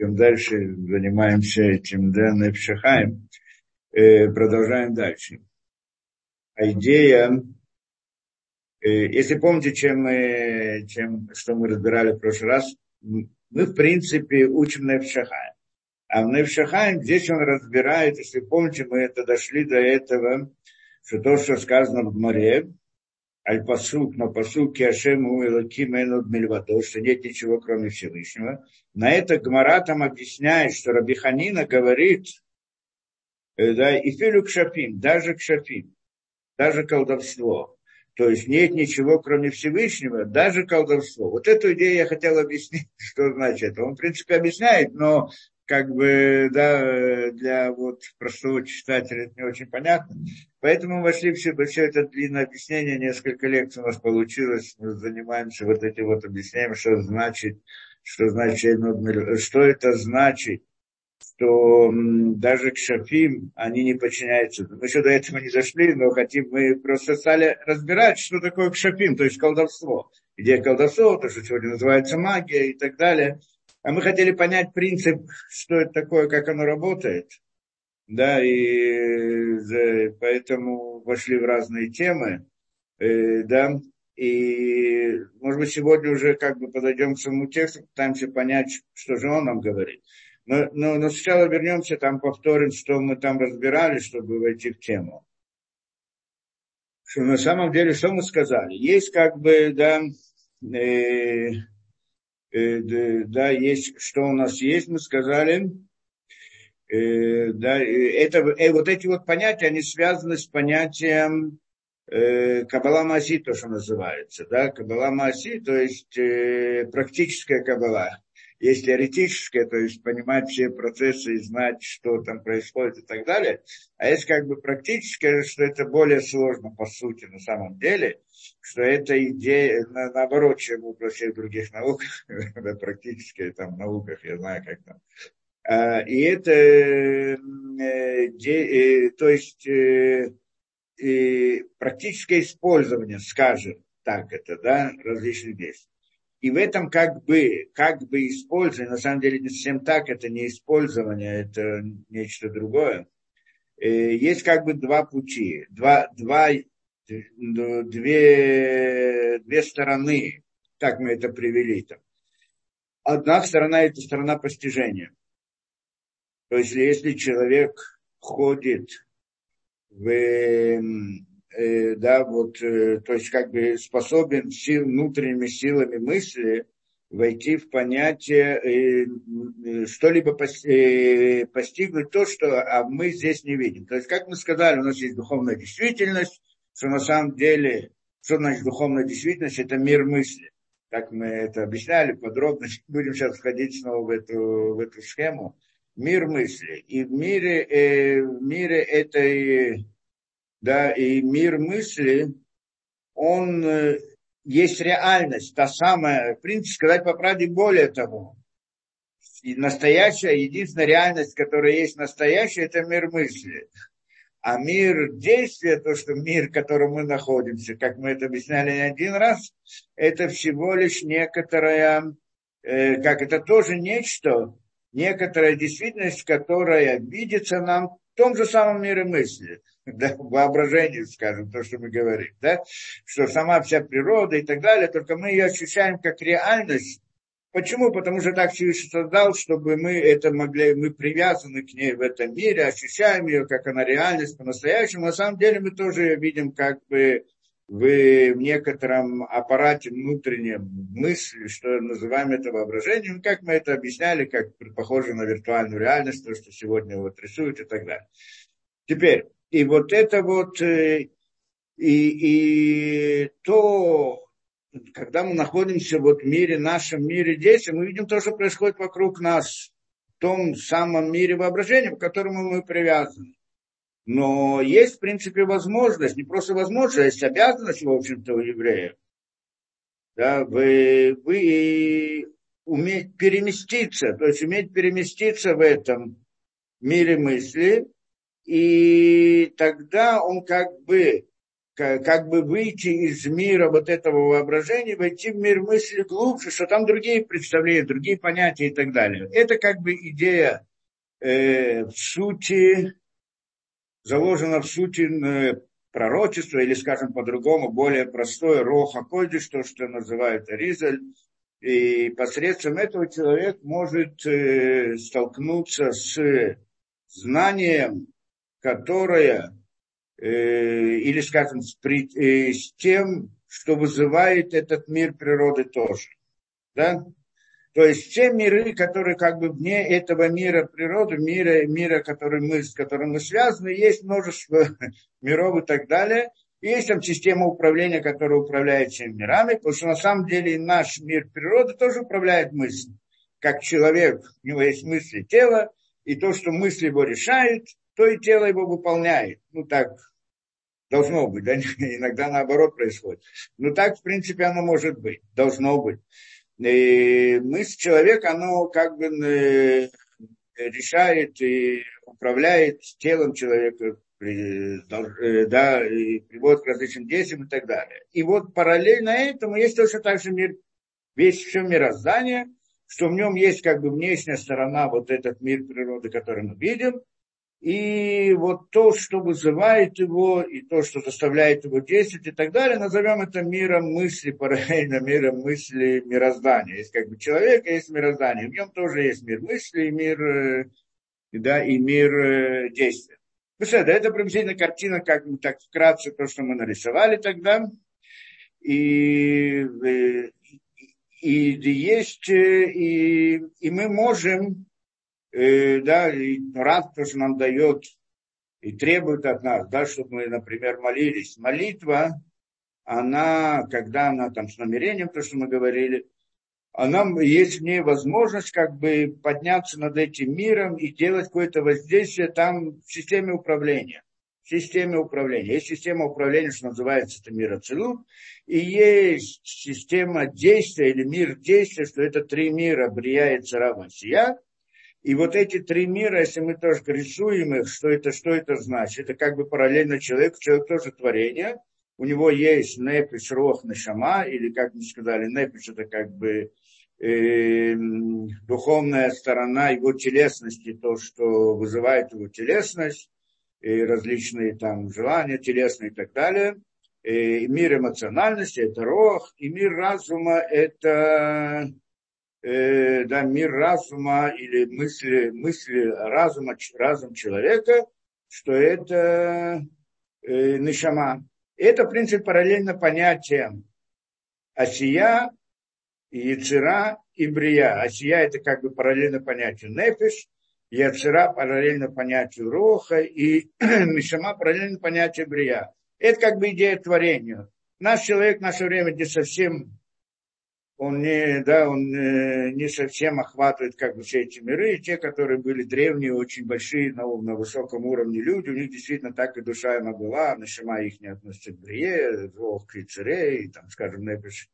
идем дальше, занимаемся этим, да, Непшахаем, э, продолжаем дальше. А идея, э, если помните, чем мы, чем, что мы разбирали в прошлый раз, мы, в принципе, учим Непшахаем. А в Невшахаем здесь он разбирает, если помните, мы это дошли до этого, что то, что сказано в море, Аль-Пасук, на Пасуке Ашему Элаким Энуд Мельвато, что нет ничего, кроме Всевышнего. На это Гмара там объясняет, что Рабиханина говорит, э, да, и филю к шапим, даже к шапим, даже колдовство. То есть нет ничего, кроме Всевышнего, даже колдовство. Вот эту идею я хотел объяснить, что значит. Он, в принципе, объясняет, но как бы, да, для вот простого читателя это не очень понятно. Поэтому мы вошли все, все это длинное объяснение, несколько лекций у нас получилось, мы занимаемся вот этим вот объяснением, что значит, что значит, что это значит, что даже к шафим они не подчиняются. Мы еще до этого не зашли, но хотим, мы просто стали разбирать, что такое к шафим, то есть колдовство. Идея колдовства, то, что сегодня называется магия и так далее – а мы хотели понять принцип, что это такое, как оно работает. Да, и поэтому вошли в разные темы. Э, да, и, может быть, сегодня уже как бы подойдем к самому тексту, пытаемся понять, что же он нам говорит. Но, но, но сначала вернемся, там повторим, что мы там разбирали, чтобы войти в тему. Что на самом деле, что мы сказали? Есть как бы, да, э, Э, да, есть, что у нас есть, мы сказали, э, да, это, э, вот эти вот понятия, они связаны с понятием Кабала Маси, то, что называется, да, Кабала Маси, то есть практическая Кабала. Есть теоретическая, то есть понимать все процессы и знать, что там происходит и так далее. А есть как бы практическая, что это более сложно по сути на самом деле что это идея, на, наоборот, чем во всех других науках, практически там науках, я знаю, как там. А, и это, э, э, то есть, э, практическое использование, скажем так это, да, различных действий. И в этом как бы, как бы использование, на самом деле не совсем так, это не использование, это нечто другое. Есть как бы два пути, два, два две, две стороны, как мы это привели там. Одна сторона – это сторона постижения. То есть, если человек ходит в, э, да, вот, э, то есть, как бы способен сил, внутренними силами мысли войти в понятие, э, что-либо постигнуть то, что а мы здесь не видим. То есть, как мы сказали, у нас есть духовная действительность, что на самом деле, что значит духовная действительность, это мир мысли. Как мы это объясняли подробно, будем сейчас входить снова в эту, в эту схему. Мир мысли. И в мире, э, в мире этой, да, и мир мысли, он э, есть реальность, та самая, в принципе, сказать по правде, более того, и настоящая, единственная реальность, которая есть настоящая, это мир мысли. А мир действия, то, что мир, в котором мы находимся, как мы это объясняли не один раз, это всего лишь некоторая, э, как это тоже нечто, некоторая действительность, которая видится нам в том же самом мире мысли, да, воображении, скажем, то, что мы говорим, да, что сама вся природа и так далее, только мы ее ощущаем как реальность, Почему? Потому что так Всевышний создал, чтобы мы это могли, мы привязаны к ней в этом мире, ощущаем ее, как она реальность по-настоящему. На самом деле мы тоже ее видим как бы в некотором аппарате внутреннем мысли, что называем это воображением, как мы это объясняли, как похоже на виртуальную реальность, то, что сегодня вот рисуют и так далее. Теперь, и вот это вот, э, и, и то, когда мы находимся вот в мире, нашем мире действия, мы видим то, что происходит вокруг нас, в том самом мире воображения, к которому мы привязаны. Но есть, в принципе, возможность, не просто возможность, а есть обязанность, в общем-то, у евреев. Да, вы, вы уметь переместиться, то есть уметь переместиться в этом мире мысли, и тогда он как бы как бы выйти из мира вот этого воображения, войти в мир мысли глубже, что там другие представления, другие понятия и так далее. Это как бы идея э, в сути, заложена в сути э, пророчества, или, скажем по-другому, более простое роха койдиш, то, что называют Аризаль. И посредством этого человек может э, столкнуться с знанием, которое Э, или, скажем, с, э, с тем, что вызывает этот мир природы тоже. Да? То есть те миры, которые как бы вне этого мира природы, мира, мира который мы, с которым мы связаны, есть множество миров и так далее. И есть там система управления, которая управляет всеми мирами, потому что на самом деле наш мир природы тоже управляет мыслью. Как человек, у него есть мысли тела, и то, что мысли его решают, то и тело его выполняет. Ну так, Должно быть, да? иногда наоборот происходит. Но так, в принципе, оно может быть, должно быть. И мысль человека, оно как бы э, решает и управляет телом человека, э, да, и приводит к различным действиям и так далее. И вот параллельно этому есть точно так же мир, весь все мироздание, что в нем есть как бы внешняя сторона, вот этот мир природы, который мы видим, и вот то, что вызывает его, и то, что заставляет его действовать и так далее, назовем это миром мысли, параллельно миром мысли мироздания. Есть как бы человек, а есть мироздание. В нем тоже есть мир мысли, и мир, э, да, и мир э, действия. Ну да, это приблизительно картина, как бы так вкратце, то, что мы нарисовали тогда. И, э, и, и есть, и, и мы можем э, да, и Рад тоже нам дает и требует от нас, да, чтобы мы, например, молились. Молитва, она, когда она там с намерением, то, что мы говорили, она, есть в ней возможность как бы подняться над этим миром и делать какое-то воздействие там в системе управления. В системе управления. Есть система управления, что называется это мир Ацелут, и есть система действия или мир действия, что это три мира, Брия и Цара Васия, и вот эти три мира, если мы тоже рисуем их, что это, что это значит? Это как бы параллельно человек, человек тоже творение. У него есть непиш, рох, нашама, или, как мы сказали, непиш это как бы э, духовная сторона его телесности, то, что вызывает его телесность, и различные там желания телесные и так далее. И мир эмоциональности – это рох, и мир разума – это э, да, мир разума или мысли, мысли разума, разум человека, что это э, нишама. Это, в принципе, параллельно понятиям осия, яцера и брия. Осия – это как бы параллельно понятию нефиш, яцера – параллельно понятию роха, и нишама – параллельно понятию брия. Это как бы идея творения. Наш человек в наше время где совсем он не, да, он э, не совсем охватывает как бы все эти миры, и те, которые были древние, очень большие, на, на высоком уровне люди, у них действительно так и душа она была, нашима их не относится к Брие, к Ицере, там, скажем, Непиш,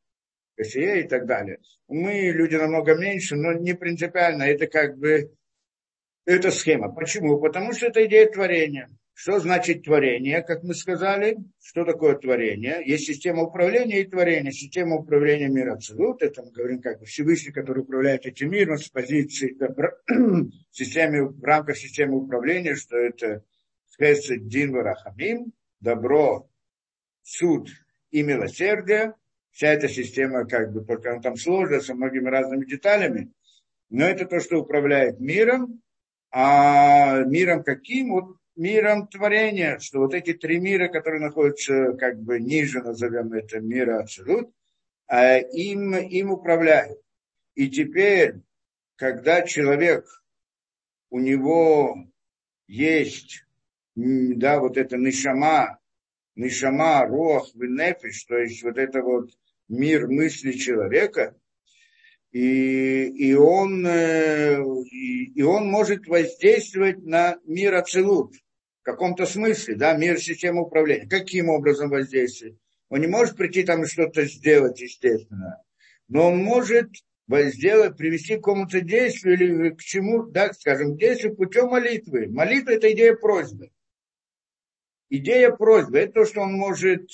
Кассие и так далее. Мы люди намного меньше, но не принципиально, это как бы, это схема. Почему? Потому что это идея творения. Что значит творение, как мы сказали? Что такое творение? Есть система управления и творения. Система управления мира абсолют. Это мы говорим как бы Всевышний, который управляет этим миром с позиции добра, системе, в рамках системы управления, что это Хесед Дин Варахамим, добро, суд и милосердие. Вся эта система, как бы, только она там сложная, со многими разными деталями. Но это то, что управляет миром. А миром каким? Вот миром творения, что вот эти три мира, которые находятся как бы ниже, назовем это мира абсолют, а им, им управляют. И теперь, когда человек, у него есть, да, вот это нишама, нишама, рох, венефиш, то есть вот это вот мир мысли человека, и, и, он, э, и, и он может воздействовать на мир Ацелут каком-то смысле, да, мир системы управления. Каким образом воздействует? Он не может прийти там и что-то сделать, естественно, но он может сделать, привести к какому-то действию или к чему, да, скажем, к действию путем молитвы. Молитва – это идея просьбы. Идея просьбы – это то, что он может,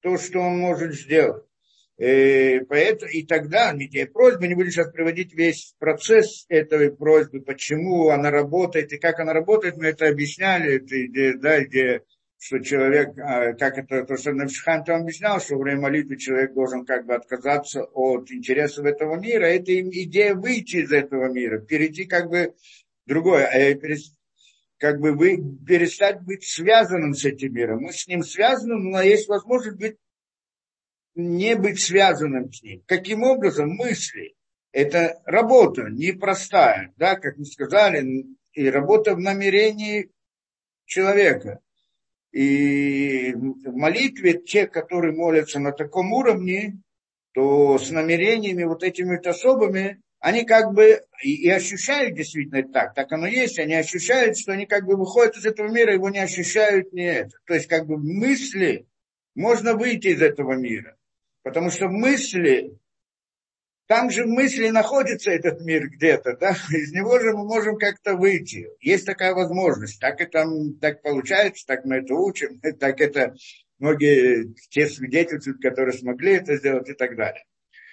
то, что он может сделать. Э, поэтому, и тогда идея просьбы, не буду сейчас приводить весь процесс этой просьбы, почему она работает и как она работает, мы это объясняли, идея, да, идея что человек, а, как это, то, что Навшхан там объяснял, что во время молитвы человек должен как бы отказаться от интересов этого мира, это идея выйти из этого мира, перейти как бы другое, э, как бы вы, перестать быть связанным с этим миром. Мы с ним связаны, но есть возможность быть, не быть связанным с ним. Каким образом? Мысли. Это работа непростая, да, как мы сказали, и работа в намерении человека. И в молитве те, которые молятся на таком уровне, то с намерениями вот этими вот особыми, они как бы и, и ощущают действительно так, так оно есть, они ощущают, что они как бы выходят из этого мира, его не ощущают не это. То есть как бы мысли, можно выйти из этого мира. Потому что мысли там же в мысли находится этот мир где-то, да, из него же мы можем как-то выйти. Есть такая возможность. Так это так получается, так мы это учим, так это многие те свидетельствуют, которые смогли это сделать и так далее.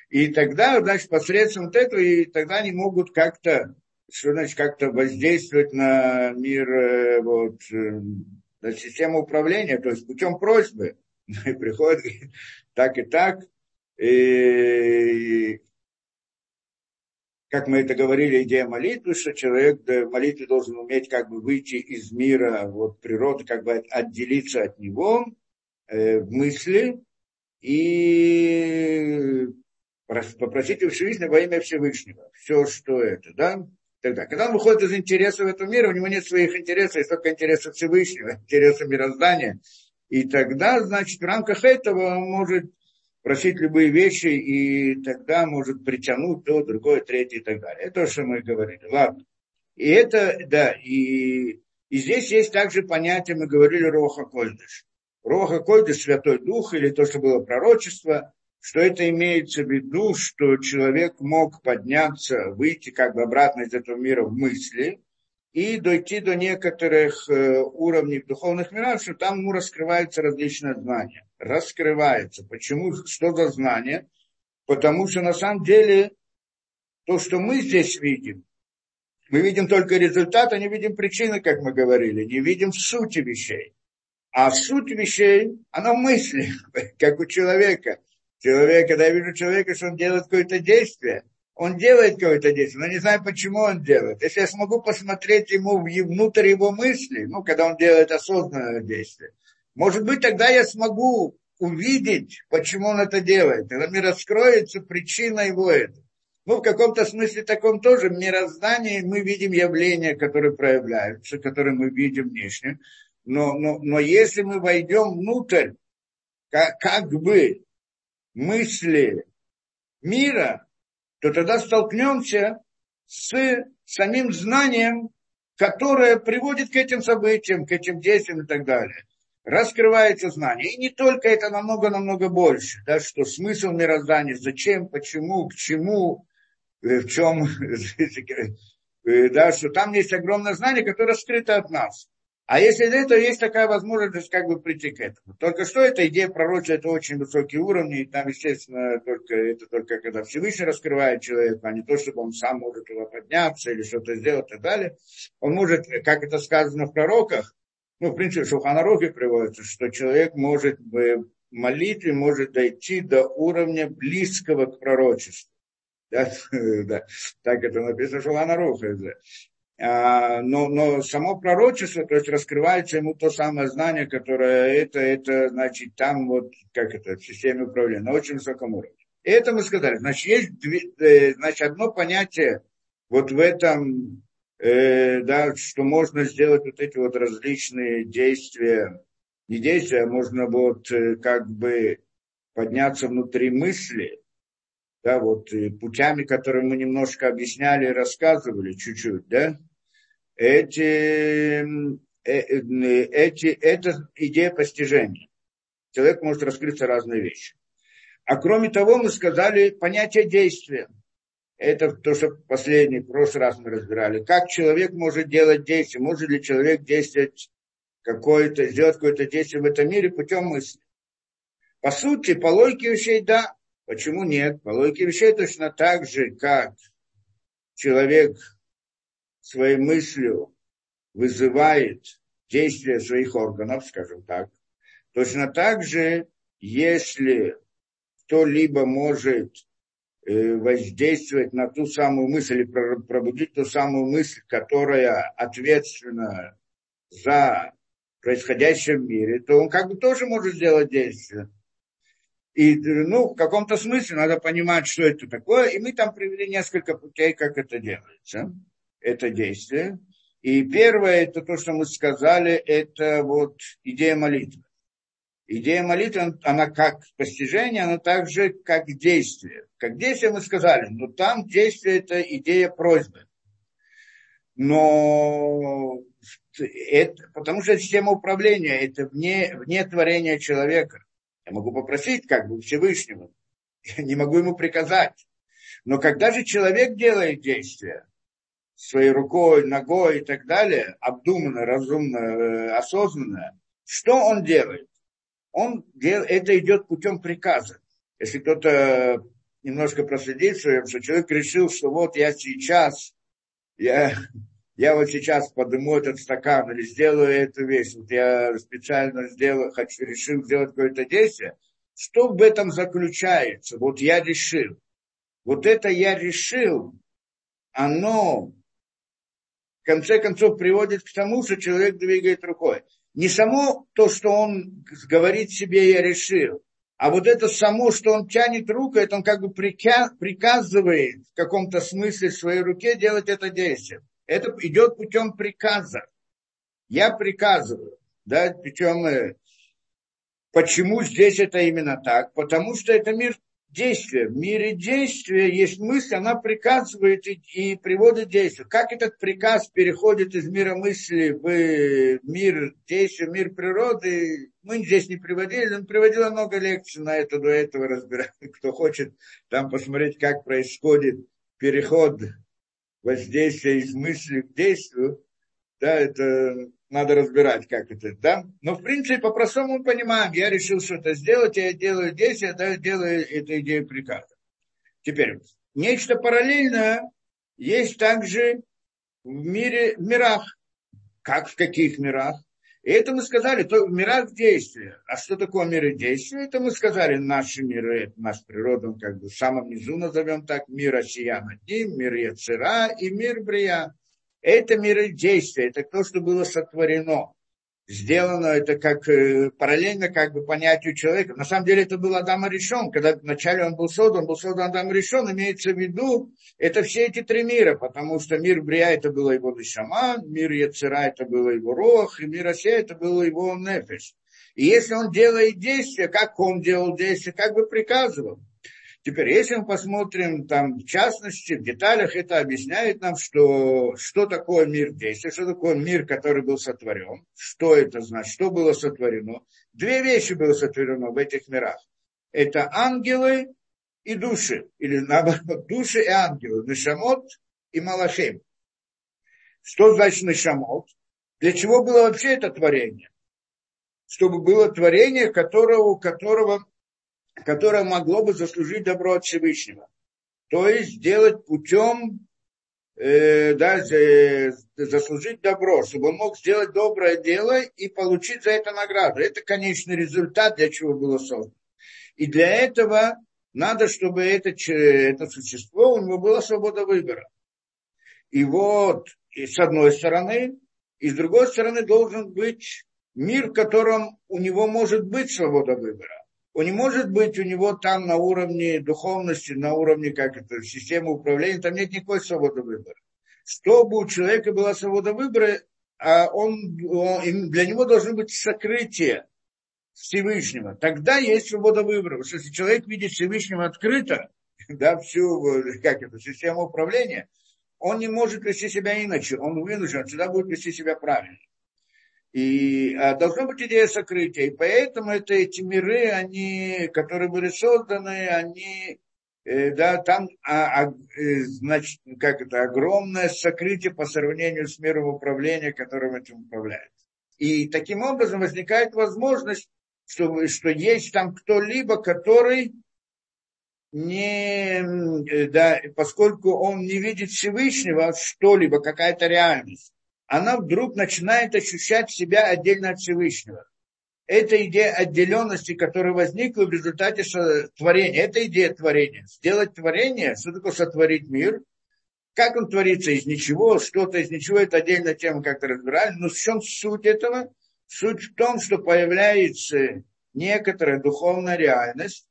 И тогда, значит, посредством вот этого, и тогда они могут как-то, что значит, как-то воздействовать на мир, э, вот, э, на систему управления, то есть путем просьбы. Приходит так и так, и как мы это говорили, идея молитвы, что человек в молитве должен уметь как бы выйти из мира вот, природы, как бы отделиться от него э, в мысли и попросить у Всевышнего во имя Всевышнего. Все, что это, да? Тогда, когда он выходит из интересов этого мира, у него нет своих интересов, есть только интересы Всевышнего, интересы мироздания. И тогда, значит, в рамках этого он может просить любые вещи, и тогда может притянуть то, другое, третье и так далее. Это то, что мы говорили. Ладно. И это, да, и, и здесь есть также понятие, мы говорили, Роха Кольдыш. Роха Кольдыш, Святой Дух, или то, что было пророчество, что это имеется в виду, что человек мог подняться, выйти как бы обратно из этого мира в мысли, и дойти до некоторых э, уровней духовных миров, что там ему раскрываются различные знания. Раскрывается. Почему? Что за знания? Потому что на самом деле то, что мы здесь видим, мы видим только результат, а не видим причины, как мы говорили, не видим сути вещей. А суть вещей, она в мысли, как у человека. Человек, когда я вижу человека, что он делает какое-то действие, он делает какое-то действие, но не знаю, почему он делает. Если я смогу посмотреть ему внутрь его мысли, ну, когда он делает осознанное действие, может быть, тогда я смогу увидеть, почему он это делает. Тогда мне раскроется причина его этого. Ну, в каком-то смысле таком тоже в мироздании мы видим явления, которые проявляются, которые мы видим внешне. Но, но, но если мы войдем внутрь, как, как бы мысли мира, то тогда столкнемся с самим знанием, которое приводит к этим событиям, к этим действиям и так далее. Раскрывается знание. И не только это, намного-намного больше. Да, что смысл мироздания, зачем, почему, к чему, э, в чем, э, да, что там есть огромное знание, которое скрыто от нас. А если для этого есть такая возможность как бы прийти к этому. Только что эта идея пророчества, это очень высокие уровни, и там, естественно, только, это только когда Всевышний раскрывает человека, а не то, чтобы он сам может туда подняться или что-то сделать и так далее. Он может, как это сказано в пророках, ну, в принципе, в Шуханарухе приводится, что человек может в молитве может дойти до уровня близкого к пророчеству. Да, да, так это написано в Шуханарухе. А, но, но само пророчество, то есть раскрывается ему то самое знание, которое это, это значит, там вот, как это, в системе управления, на очень высоком уровне. И это мы сказали. Значит, есть две, э, значит, одно понятие вот в этом, э, да, что можно сделать вот эти вот различные действия, не действия, а можно вот э, как бы подняться внутри мысли, да, вот путями, которые мы немножко объясняли и рассказывали чуть-чуть, да, эти, э, эти, это идея постижения. Человек может раскрыться разные вещи. А кроме того, мы сказали понятие действия. Это то, что последний, в прошлый раз мы разбирали. Как человек может делать действия? Может ли человек действовать какое-то, сделать какое-то действие в этом мире путем мысли. По сути, по логике вещей, да. Почему нет? По логике вещей точно так же, как человек своей мыслью вызывает действие своих органов, скажем так, точно так же, если кто-либо может э, воздействовать на ту самую мысль или пробудить ту самую мысль, которая ответственна за происходящее в мире, то он как бы тоже может сделать действие. И, ну, в каком-то смысле надо понимать, что это такое. И мы там привели несколько путей, как это делается, это действие. И первое, это то, что мы сказали, это вот идея молитвы. Идея молитвы, она как постижение, она также как действие. Как действие мы сказали, но там действие это идея просьбы. Но это, потому что система управления это вне, вне творения человека. Я могу попросить как бы Всевышнего, я не могу ему приказать. Но когда же человек делает действие своей рукой, ногой и так далее, обдуманно, разумно, э, осознанно, что он делает? Он дел, это идет путем приказа. Если кто-то немножко проследит, что человек решил, что вот я сейчас, я я вот сейчас подниму этот стакан или сделаю эту вещь, вот я специально сделаю, хочу, решил сделать какое-то действие, что в этом заключается? Вот я решил. Вот это я решил, оно конце концов приводит к тому, что человек двигает рукой. Не само то, что он говорит себе «я решил», а вот это само, что он тянет руку, это он как бы приказывает в каком-то смысле своей руке делать это действие. Это идет путем приказа. Я приказываю. Да, причем э, почему здесь это именно так? Потому что это мир действия. В мире действия есть мысль, она приказывает и, и приводит действие. Как этот приказ переходит из мира мысли в мир действия, мир природы, мы здесь не приводили, он приводил много лекций на это, до этого разбирать. Кто хочет там посмотреть, как происходит переход воздействие из мысли к действию, да, это надо разбирать, как это, да. Но, в принципе, по-простому понимаем, я решил что-то сделать, я делаю действие, да, делаю эту идею приказа. Теперь, нечто параллельное есть также в мире, в мирах. Как в каких мирах? И это мы сказали, то в мирах действия. А что такое миры действия? Это мы сказали, наши миры, это наша природа, как бы в самом низу назовем так, мир Осия над ним, мир Яцера и мир Брия. Это миры действия, это то, что было сотворено сделано это как э, параллельно как бы понятию человека. На самом деле это был Адам решен, когда вначале он был создан, был создан Адам решен, имеется в виду, это все эти три мира, потому что мир Брия это было его Лишама, мир Яцера это было его Рох, и мир Осия это было его Нефеш. И если он делает действия, как он делал действия, как бы приказывал, Теперь, если мы посмотрим там в частности, в деталях, это объясняет нам, что, что такое мир действия, что такое мир, который был сотворен, что это значит, что было сотворено. Две вещи было сотворено в этих мирах. Это ангелы и души, или наоборот, души и ангелы, Нишамот и Малахим. Что значит Нишамот? Для чего было вообще это творение? Чтобы было творение, которого, которого которое могло бы заслужить добро от Всевышнего. То есть сделать путем, э, да, заслужить добро, чтобы он мог сделать доброе дело и получить за это награду. Это конечный результат, для чего было создано. И для этого надо, чтобы это, это существо, у него была свобода выбора. И вот, и с одной стороны, и с другой стороны должен быть мир, в котором у него может быть свобода выбора он не может быть у него там на уровне духовности, на уровне как это, системы управления, там нет никакой свободы выбора. Чтобы у человека была свобода выбора, а он, он, для него должно быть сокрытие Всевышнего. Тогда есть свобода выбора. Потому что если человек видит Всевышнего открыто, да, всю как это, систему управления, он не может вести себя иначе. Он вынужден, всегда будет вести себя правильно. И а, должна быть идея сокрытия. И поэтому это, эти миры, они, которые были созданы, они, э, да, там, а, а, э, значит, как это, огромное сокрытие по сравнению с миром управления, которым этим управляет. И таким образом возникает возможность, что, что есть там кто-либо, который не, да, поскольку он не видит Всевышнего, что-либо, какая-то реальность, она вдруг начинает ощущать себя отдельно от Всевышнего. Это идея отделенности, которая возникла в результате творения. Это идея творения. Сделать творение, что такое сотворить мир, как он творится из ничего, что-то из ничего, это отдельная тема, как-то разбирали. Но в чем суть этого? Суть в том, что появляется некоторая духовная реальность,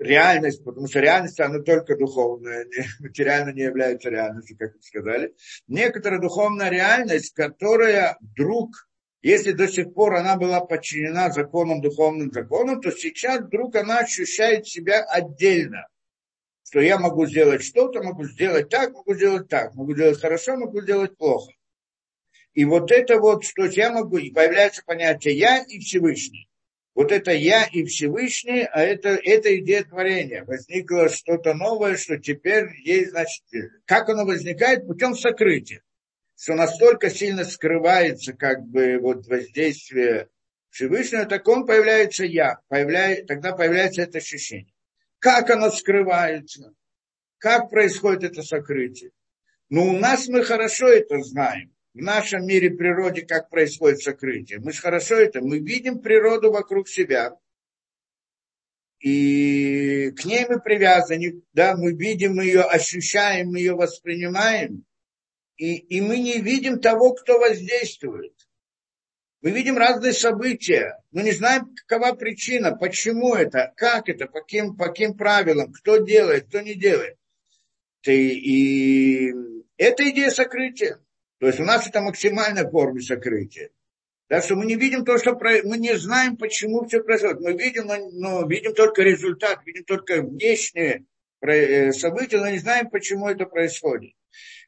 реальность, потому что реальность, она только духовная, не, материально не является реальностью, как вы сказали. Некоторая духовная реальность, которая вдруг, если до сих пор она была подчинена законам, духовным законам, то сейчас вдруг она ощущает себя отдельно. Что я могу сделать что-то, могу сделать так, могу сделать так, могу сделать хорошо, могу сделать плохо. И вот это вот, что я могу, появляется понятие «я» и Всевышний. Вот это я и Всевышний, а это, это идея творения. Возникло что-то новое, что теперь есть, значит, как оно возникает? Путем сокрытия. Что настолько сильно скрывается как бы вот воздействие Всевышнего, так он появляется я, появляется, тогда появляется это ощущение. Как оно скрывается? Как происходит это сокрытие? Ну, у нас мы хорошо это знаем в нашем мире природе, как происходит сокрытие. Мы же хорошо это, мы видим природу вокруг себя, и к ней мы привязаны, да, мы видим ее, ощущаем, ее воспринимаем, и, и мы не видим того, кто воздействует. Мы видим разные события, но не знаем, какова причина, почему это, как это, по каким, по каким правилам, кто делает, кто не делает. И, и это идея сокрытия. То есть у нас это максимальная форма сокрытия. Так что мы не видим то, что про... мы не знаем, почему все происходит. Мы видим, но, но видим только результат, видим только внешние э, события, но не знаем, почему это происходит.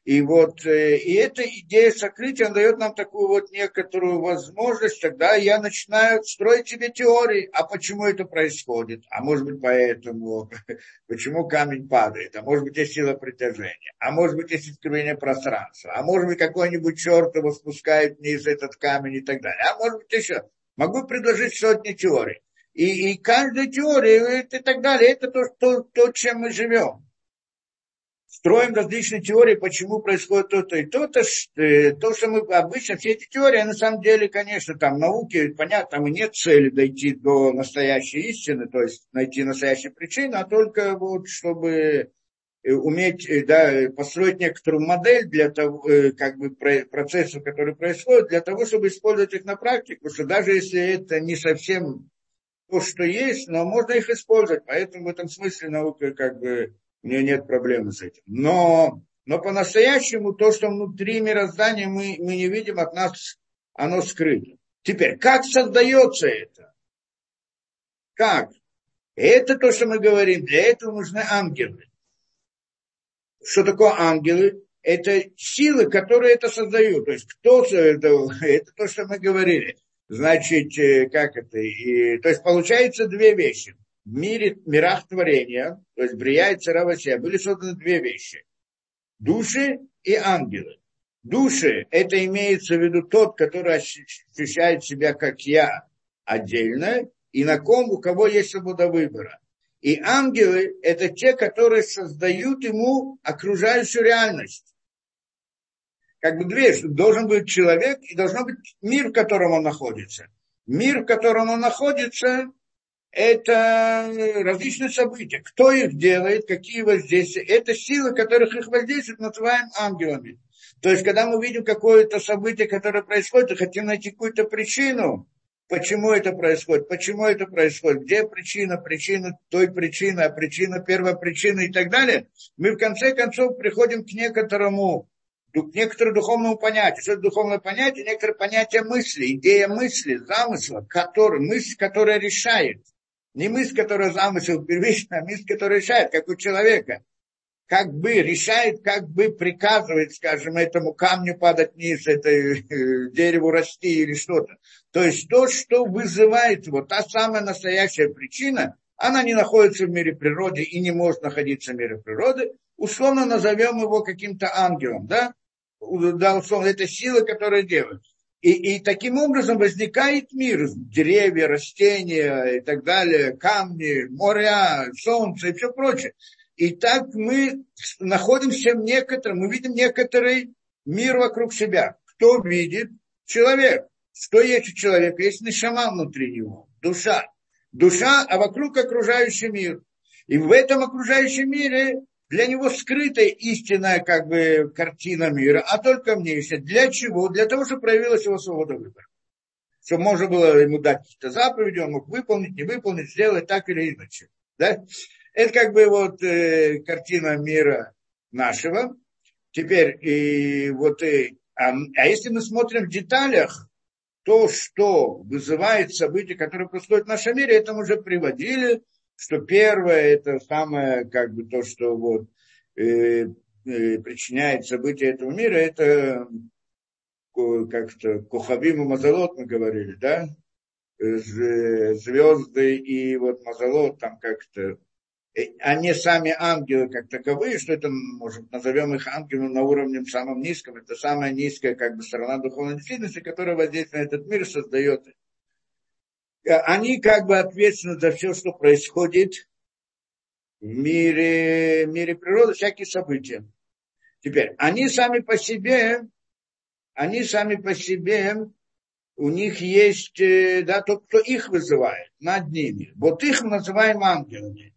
И вот э, и эта идея сокрытия она дает нам такую вот некоторую возможность, тогда я начинаю строить себе теории, а почему это происходит, а может быть поэтому, почему камень падает, а может быть есть сила притяжения, а может быть есть искривление пространства, а может быть какой-нибудь черт его спускает вниз этот камень и так далее, а может быть еще. Могу предложить сотни теорий. И, и каждая теория и так далее, это то, то, то, чем мы живем строим различные теории, почему происходит то-то и то-то, э, то, что мы обычно, все эти теории, на самом деле, конечно, там науки, понятно, там и нет цели дойти до настоящей истины, то есть найти настоящую причину, а только вот чтобы э, уметь э, да, построить некоторую модель для того, как бы процессов, которые происходят, для того, чтобы использовать их на практике, потому что даже если это не совсем то, что есть, но можно их использовать, поэтому в этом смысле наука как бы у нее нет проблемы с этим. Но, но по-настоящему то, что внутри мироздания мы, мы не видим, от нас оно скрыто. Теперь, как создается это? Как? Это то, что мы говорим. Для этого нужны ангелы. Что такое ангелы? Это силы, которые это создают. То есть кто это, это то, что мы говорили. Значит, э, как это? И, то есть получается две вещи мире, мирах творения, то есть Брия и Царавасия, были созданы две вещи. Души и ангелы. Души – это имеется в виду тот, который ощущает себя как я отдельно, и на ком, у кого есть свобода выбора. И ангелы – это те, которые создают ему окружающую реальность. Как бы две, должен быть человек и должен быть мир, в котором он находится. Мир, в котором он находится, это различные события. Кто их делает, какие воздействия. Это силы, которых их воздействуют, называем ангелами. То есть, когда мы видим какое-то событие, которое происходит, и хотим найти какую-то причину, почему это происходит, почему это происходит, где причина, причина той причины, а причина, первая причина и так далее, мы в конце концов приходим к некоторому к некоторому духовному понятию. Что это духовное понятие? Некоторое понятие мысли, идея мысли, замысла, который, мысль, которая решает. Не мысль, которая замысел первичный, а мысль, которая решает, как у человека. Как бы решает, как бы приказывает, скажем, этому камню падать вниз, это э, дереву расти или что-то. То есть то, что вызывает его, та самая настоящая причина, она не находится в мире природы и не может находиться в мире природы. Условно назовем его каким-то ангелом, да? Да, условно, это сила, которая делает. И, и таким образом возникает мир, деревья, растения и так далее, камни, моря, солнце и все прочее. И так мы находимся в некотором, мы видим некоторый мир вокруг себя. Кто видит? Человек. Что есть у человека? Есть нишама внутри него, душа. Душа, а вокруг окружающий мир. И в этом окружающем мире для него скрытая истинная как бы картина мира, а только внешняя. Для чего? Для того, чтобы проявилась его свобода выбора. Чтобы можно было ему дать какие-то заповеди, он мог выполнить, не выполнить, сделать так или иначе. Да? Это как бы вот э, картина мира нашего. Теперь, и вот, и, а, а если мы смотрим в деталях, то, что вызывает события, которые происходят в нашем мире, это мы уже приводили, что первое, это самое, как бы то, что вот э, э, причиняет события этого мира, это как-то Кухавим и Мазалот мы говорили, да? Звезды и вот Мазалот там как-то э, они сами ангелы как таковые, что это, может, назовем их ангелами на уровне самом низком, это самая низкая как бы сторона духовной действительности, которая воздействует на этот мир, создает они как бы ответственны за все, что происходит в мире, в мире природы, всякие события. Теперь, они сами по себе, они сами по себе, у них есть, э, да, тот, кто их вызывает над ними. Вот их мы называем ангелами.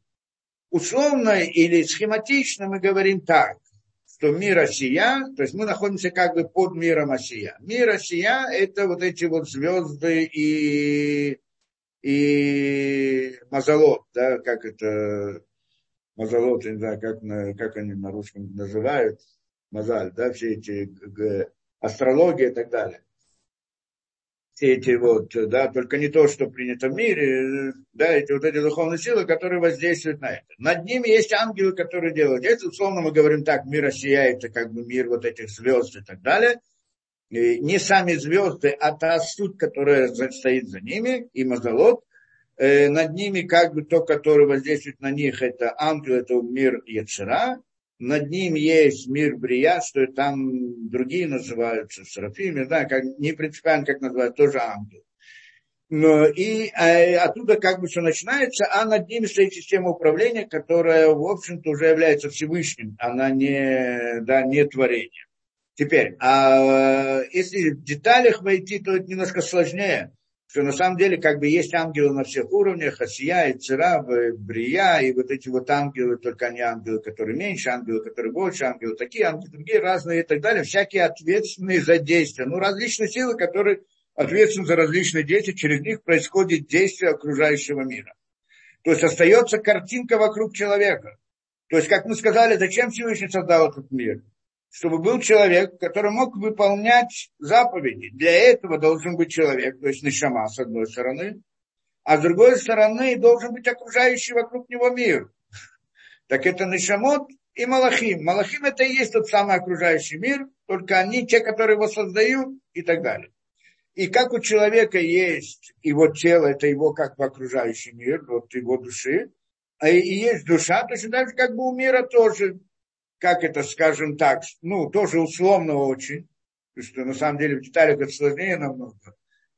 Условно или схематично мы говорим так, что мир Осия, то есть мы находимся как бы под миром Осия. Мир Осия – это вот эти вот звезды и и мазолот, да, как это, мазолот, не знаю, как, на, как они на русском называют, мазаль, да, все эти астрология и так далее. Все эти вот, да, только не то, что принято в мире, да, эти вот эти духовные силы, которые воздействуют на это. Над ними есть ангелы, которые делают. Это, условно, мы говорим так, мир сияет, это как бы мир вот этих звезд и так далее – не сами звезды, а та суть, которая стоит за ними, и мазалот, э, над ними как бы то, которое воздействует на них, это ангел, это мир Яцера, над ним есть мир Брия, что там другие называются Серафим, не знаю, как, не принципиально, как называют, тоже ангел. Но, и а, оттуда как бы все начинается, а над ними стоит система управления, которая, в общем-то, уже является Всевышним, она не, да, не творение. Теперь, а если в деталях войти, то это немножко сложнее, что на самом деле как бы есть ангелы на всех уровнях, Асия, и Цера, Брия, и вот эти вот ангелы, только не ангелы, которые меньше, ангелы, которые больше, ангелы такие, ангелы другие, разные и так далее, всякие ответственные за действия, ну, различные силы, которые ответственны за различные действия, через них происходит действие окружающего мира. То есть остается картинка вокруг человека. То есть, как мы сказали, зачем Всевышний создал этот мир? Чтобы был человек, который мог выполнять заповеди. Для этого должен быть человек, то есть Нишама с одной стороны, а с другой стороны должен быть окружающий вокруг него мир. Так это Нишамот и Малахим. Малахим это и есть тот самый окружающий мир, только они те, которые его создают и так далее. И как у человека есть его тело, это его как бы окружающий мир, вот его души, а и есть душа, точно так же как бы у мира тоже как это, скажем так, ну, тоже условно очень, что на самом деле в деталях это сложнее намного,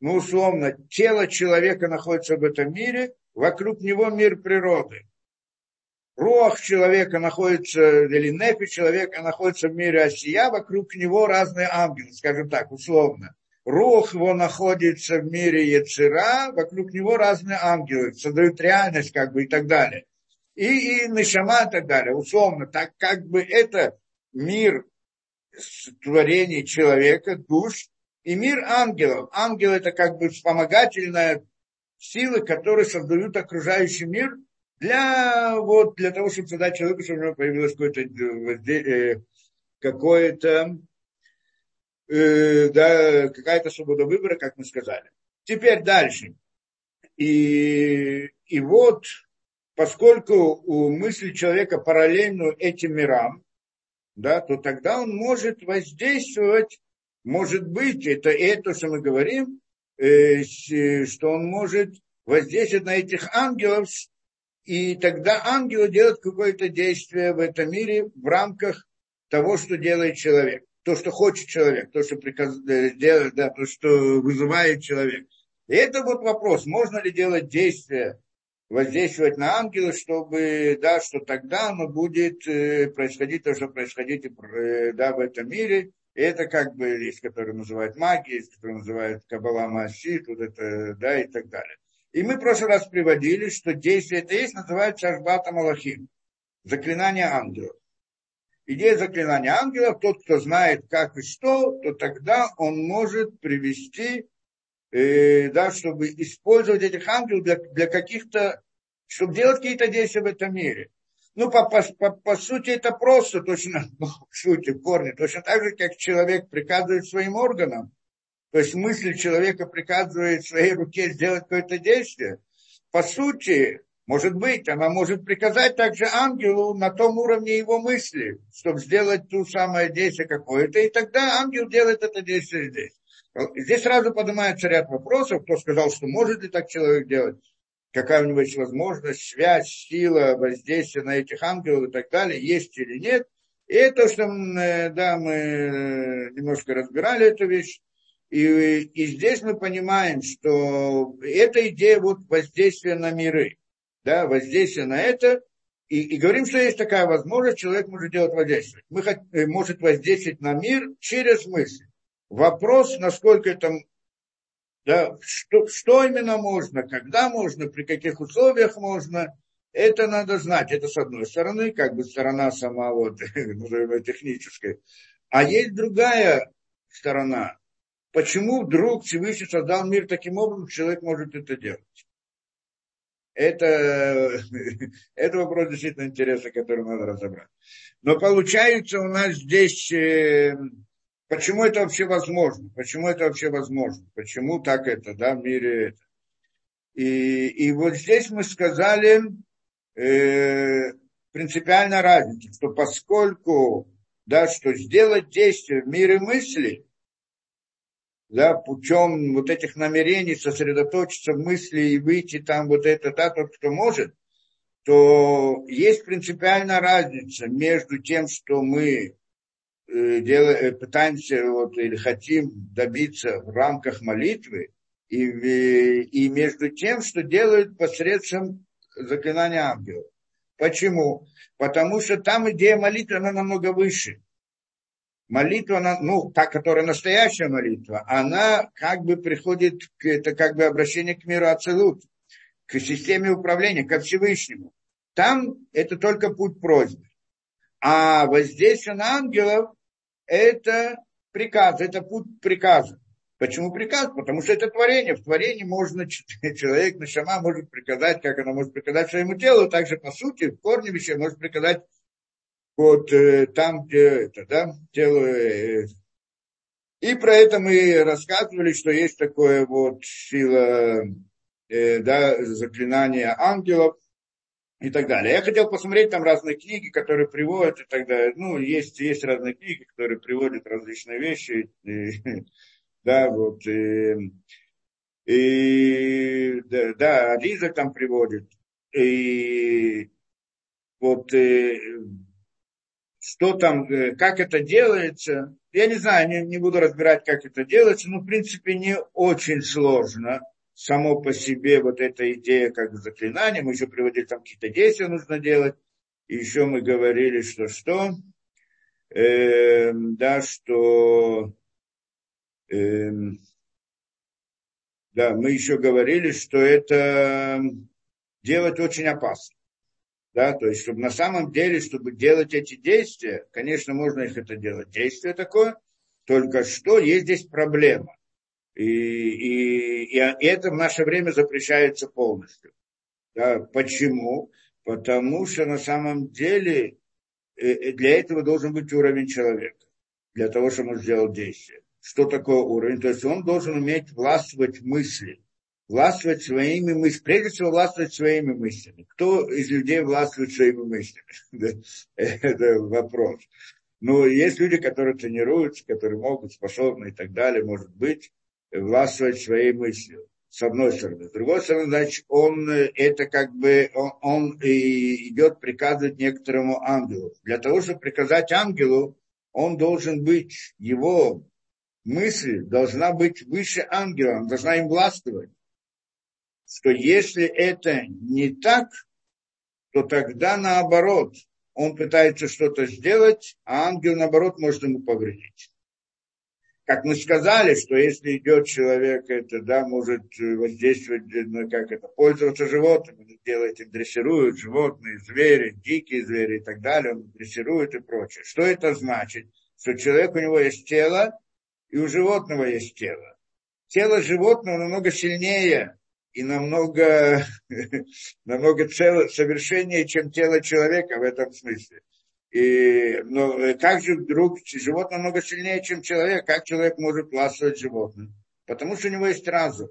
но условно, тело человека находится в этом мире, вокруг него мир природы. Рух человека находится, или нефи человека находится в мире осия, вокруг него разные ангелы, скажем так, условно. Рух его находится в мире Яцера, вокруг него разные ангелы, создают реальность как бы и так далее и, и Нишама и так далее. Условно, так как бы это мир творений человека, душ, и мир ангелов. Ангел это как бы вспомогательная сила, которые создают окружающий мир для, вот, для того, чтобы создать человека, чтобы у него появилось какое-то, э, какое-то э, да, какая-то свобода выбора, как мы сказали. Теперь дальше. И, и вот поскольку у мысли человека параллельно этим мирам, да, то тогда он может воздействовать, может быть, это, это что мы говорим, э, что он может воздействовать на этих ангелов, и тогда ангелы делают какое-то действие в этом мире в рамках того, что делает человек. то, что хочет человек, то, что приказ... Э, делает, да, то, что вызывает человек. И это вот вопрос, можно ли делать действия, воздействовать на ангела, чтобы, да, что тогда оно будет э, происходить то, что происходит э, да, в этом мире. И это как бы есть, который называют магией, есть, который называют Кабала Масит, вот это, да, и так далее. И мы в прошлый раз приводили, что действие это есть, называется Ашбата Малахим, заклинание ангелов. Идея заклинания ангелов, тот, кто знает как и что, то тогда он может привести, э, да, чтобы использовать этих ангелов для, для каких-то, чтобы делать какие-то действия в этом мире. Ну, по, по, по, по сути, это просто, точно, ну, в сути, в корне, точно так же, как человек приказывает своим органам, то есть мысль человека приказывает своей руке сделать какое-то действие. По сути, может быть, она может приказать также ангелу на том уровне его мысли, чтобы сделать ту самое действие какое-то, и тогда ангел делает это действие здесь. Здесь сразу поднимается ряд вопросов, кто сказал, что может ли так человек делать, какая у него есть возможность, связь, сила, воздействие на этих ангелов и так далее, есть или нет. И это, что э, да, мы э, немножко разбирали эту вещь, и, и здесь мы понимаем, что эта идея вот воздействия на миры да, воздействие на это, и, и говорим, что есть такая возможность, человек может делать воздействие. Мы э, может воздействовать на мир через мысль. Вопрос, насколько это, да, что, что именно можно, когда можно, при каких условиях можно, это надо знать. Это с одной стороны, как бы сторона сама вот, назовем техническая. А есть другая сторона. Почему вдруг Всевышний создал мир таким образом, человек может это делать? это, это вопрос действительно интересный, который надо разобрать. Но получается у нас здесь, э, почему это вообще возможно? Почему это вообще возможно? Почему так это, да, в мире это? И, и вот здесь мы сказали э, принципиально разницу, что поскольку, да, что сделать действие в мире мысли – да, путем вот этих намерений сосредоточиться в мысли и выйти там вот это, да, тот, кто может, то есть принципиальная разница между тем, что мы делаем, э, пытаемся вот, или хотим добиться в рамках молитвы, и, и между тем, что делают посредством заклинания ангелов. Почему? Потому что там идея молитвы, она намного выше молитва, она, ну, та, которая настоящая молитва, она как бы приходит к, это как бы обращение к миру Ацелут, к системе управления, ко Всевышнему. Там это только путь просьбы. А воздействие на ангелов – это приказ, это путь приказа. Почему приказ? Потому что это творение. В творении можно, человек, нашама может приказать, как она может приказать своему телу, также по сути, в корне вещей может приказать вот э, там, где это, да, делаю. И про это мы рассказывали, что есть такое вот сила, э, да, заклинания ангелов и так далее. Я хотел посмотреть там разные книги, которые приводят и так далее. Ну, есть, есть разные книги, которые приводят различные вещи. И, да, вот. И, и да, да, Лиза там приводит. И вот и, что там, э, как это делается. Я не знаю, не, не буду разбирать, как это делается, но в принципе не очень сложно само по себе вот эта идея как заклинание. Мы еще приводили, там какие-то действия нужно делать. И еще мы говорили, что что? Э, да, что... Э, да, мы еще говорили, что это делать очень опасно. Да, то есть, чтобы на самом деле, чтобы делать эти действия, конечно, можно их это делать. Действие такое, только что есть здесь проблема. И, и, и это в наше время запрещается полностью. Да, почему? Потому что на самом деле э, э, для этого должен быть уровень человека, для того, чтобы он сделал действие. Что такое уровень? То есть он должен уметь властвовать мысли властвовать своими мыслями, прежде всего властвовать своими мыслями. Кто из людей властвует своими мыслями? Это вопрос. Но есть люди, которые тренируются, которые могут, способны и так далее, может быть, властвовать своей мыслью. С одной стороны. С другой стороны, значит, он это как бы, он, он и идет приказывать некоторому ангелу. Для того, чтобы приказать ангелу, он должен быть, его мысль должна быть выше ангела, он должна им властвовать. Что если это не так, то тогда наоборот, он пытается что-то сделать, а ангел, наоборот, может ему повредить. Как мы сказали, что если идет человек, это да, может воздействовать, ну, как это, пользоваться животными, делает, их дрессирует животные, звери, дикие звери и так далее, он дрессирует и прочее. Что это значит? Что человек, у него есть тело, и у животного есть тело. Тело животного намного сильнее и намного, намного цело, совершеннее, чем тело человека в этом смысле. И, но как же вдруг животное намного сильнее, чем человек? Как человек может властвовать животным? Потому что у него есть разум.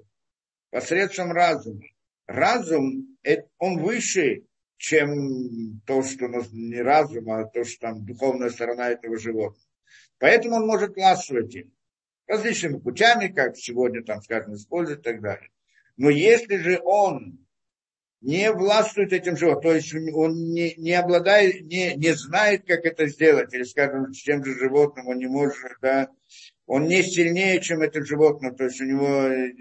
Посредством разума. Разум, он выше, чем то, что не разум, а то, что там духовная сторона этого животного. Поэтому он может властвовать им различными путями, как сегодня, там, скажем, используют и так далее. Но если же он не властвует этим животным, то есть он не, не обладает, не, не знает, как это сделать, или, скажем, с тем же животным он не может, да, он не сильнее, чем это животное, то есть у него, э,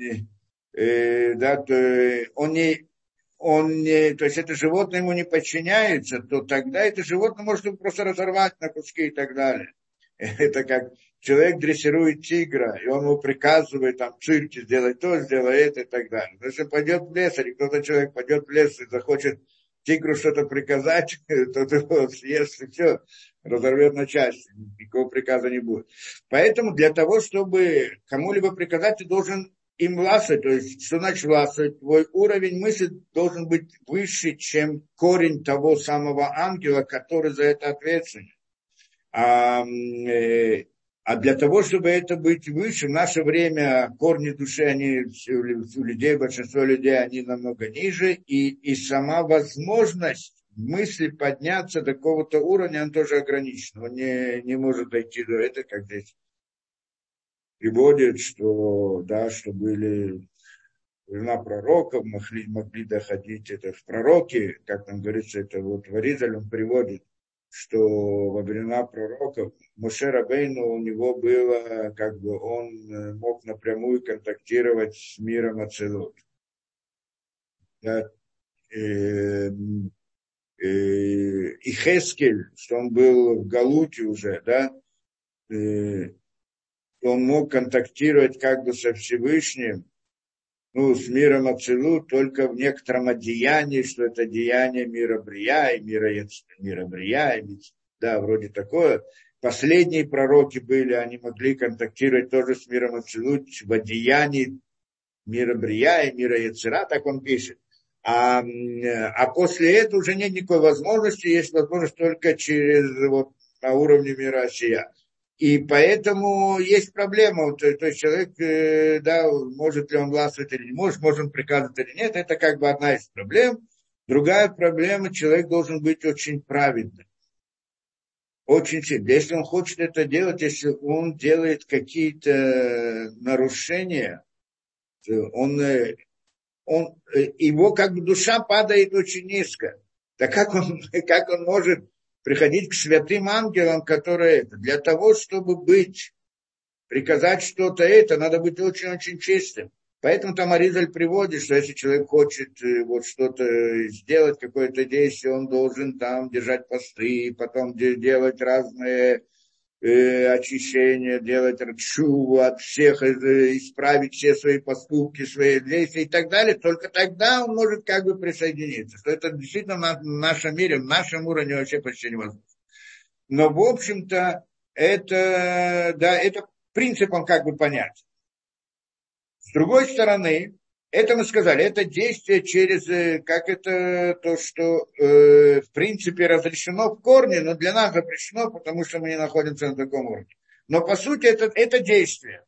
э да, то он не, он не, то есть это животное ему не подчиняется, то тогда это животное может его просто разорвать на куски и так далее. Это как человек дрессирует тигра, и он ему приказывает там в цирке сделать то, сделай это и так далее. Но если пойдет в лес, или кто-то человек пойдет в лес и захочет тигру что-то приказать, то его съест и все, разорвет на части, никакого приказа не будет. Поэтому для того, чтобы кому-либо приказать, ты должен им властвовать. То есть, что значит властвовать? Твой уровень мысли должен быть выше, чем корень того самого ангела, который за это ответственен. А, э, а для того, чтобы это быть выше, в наше время корни души, они у людей, большинство людей, они намного ниже, и, и сама возможность мысли подняться до какого-то уровня, он тоже ограничен. Он не, не может дойти до этого, как здесь приводит, что, да, что были времена пророков, могли, могли доходить это в пророки, как там говорится, это вот Варизаль, он приводит, что во времена пророков Муше Рабейну у него было, как бы он э, мог напрямую контактировать с миром Ацелот. Да, э, э, и Хескель, что он был в Галуте уже, да, э, он мог контактировать как бы со Всевышним, ну, с миром Ацелут только в некотором одеянии, что это деяние мира Брия и мира, мира Брия, и, да, вроде такое. Последние пророки были, они могли контактировать тоже с миром Ацелут в одеянии мира Брия и мира Яцера, так он пишет. А, а после этого уже нет никакой возможности, есть возможность только через вот, на уровне мира Осия. И поэтому есть проблема, то, то есть человек, э, да, может ли он властвовать или не может, может он приказывать или нет, это как бы одна из проблем. Другая проблема, человек должен быть очень праведным. Очень сильно. Если он хочет это делать, если он делает какие-то нарушения, он, э, он, э, его как бы душа падает очень низко. Так как он, как он может приходить к святым ангелам, которые это. Для того, чтобы быть, приказать что-то это, надо быть очень-очень чистым. Поэтому там Аризаль приводит, что если человек хочет э, вот что-то сделать, какое-то действие, он должен там держать посты, потом делать разные э, очищение, делать рчу от всех, исправить все свои поступки, свои действия и так далее, только тогда он может как бы присоединиться. Что это действительно на, в нашем мире, в нашем уровне вообще почти невозможно. Но, в общем-то, это, да, это принцип он как бы понятен. С другой стороны, это мы сказали, это действие через, э, как это то, что э, в принципе разрешено в корне, но для нас запрещено, потому что мы не находимся на таком уровне. Но по сути это, это действие.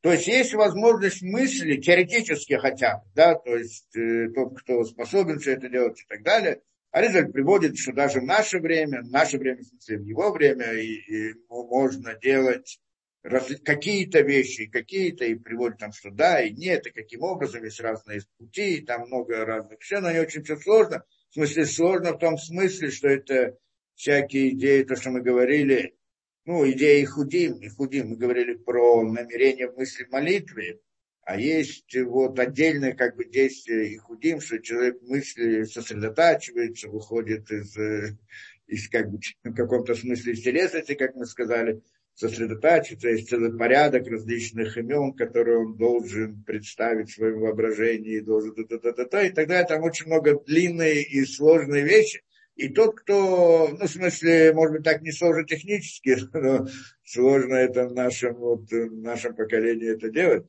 То есть есть возможность мысли, теоретически хотя бы, да, то есть э, тот, кто способен все это делать и так далее. Аризаль приводит, что даже в наше время, в наше время, в в его время, и, и можно делать какие-то вещи, какие-то, и приводят там, что да, и нет, и каким образом, есть разные пути, и там много разных все, но не очень все сложно. В смысле, сложно в том смысле, что это всякие идеи, то, что мы говорили, ну, идея и худим, и худим, мы говорили про намерение в мысли молитвы, а есть вот отдельное как бы действие и худим, что человек мысли сосредотачивается, выходит из, э, из как бы в каком-то смысле из телесности, как мы сказали, сосредотачивается, есть целый порядок различных имен, которые он должен представить в своем воображении, должен та -та -та -та, и тогда там очень много длинные и сложные вещи. И тот, кто, ну, в смысле, может быть, так не сложно технически, но сложно это в нашем, вот, в нашем поколении это делать.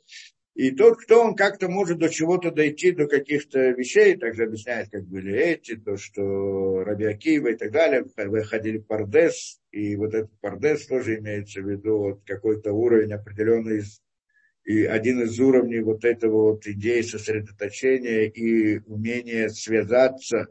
И тот, кто он как-то может до чего-то дойти, до каких-то вещей, также объясняет, как были эти, то, что Раби Акива и так далее, выходили в Пардес, и вот этот Пардес тоже имеется в виду вот какой-то уровень определенный, и один из уровней вот этого вот идеи сосредоточения и умения связаться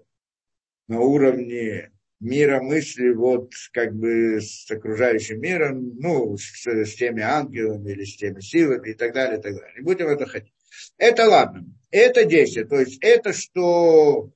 на уровне мира мысли, вот как бы с окружающим миром, ну, с, с теми ангелами или с теми силами и так далее, и так далее. Не будем это хотеть. Это ладно. Это действие. То есть это что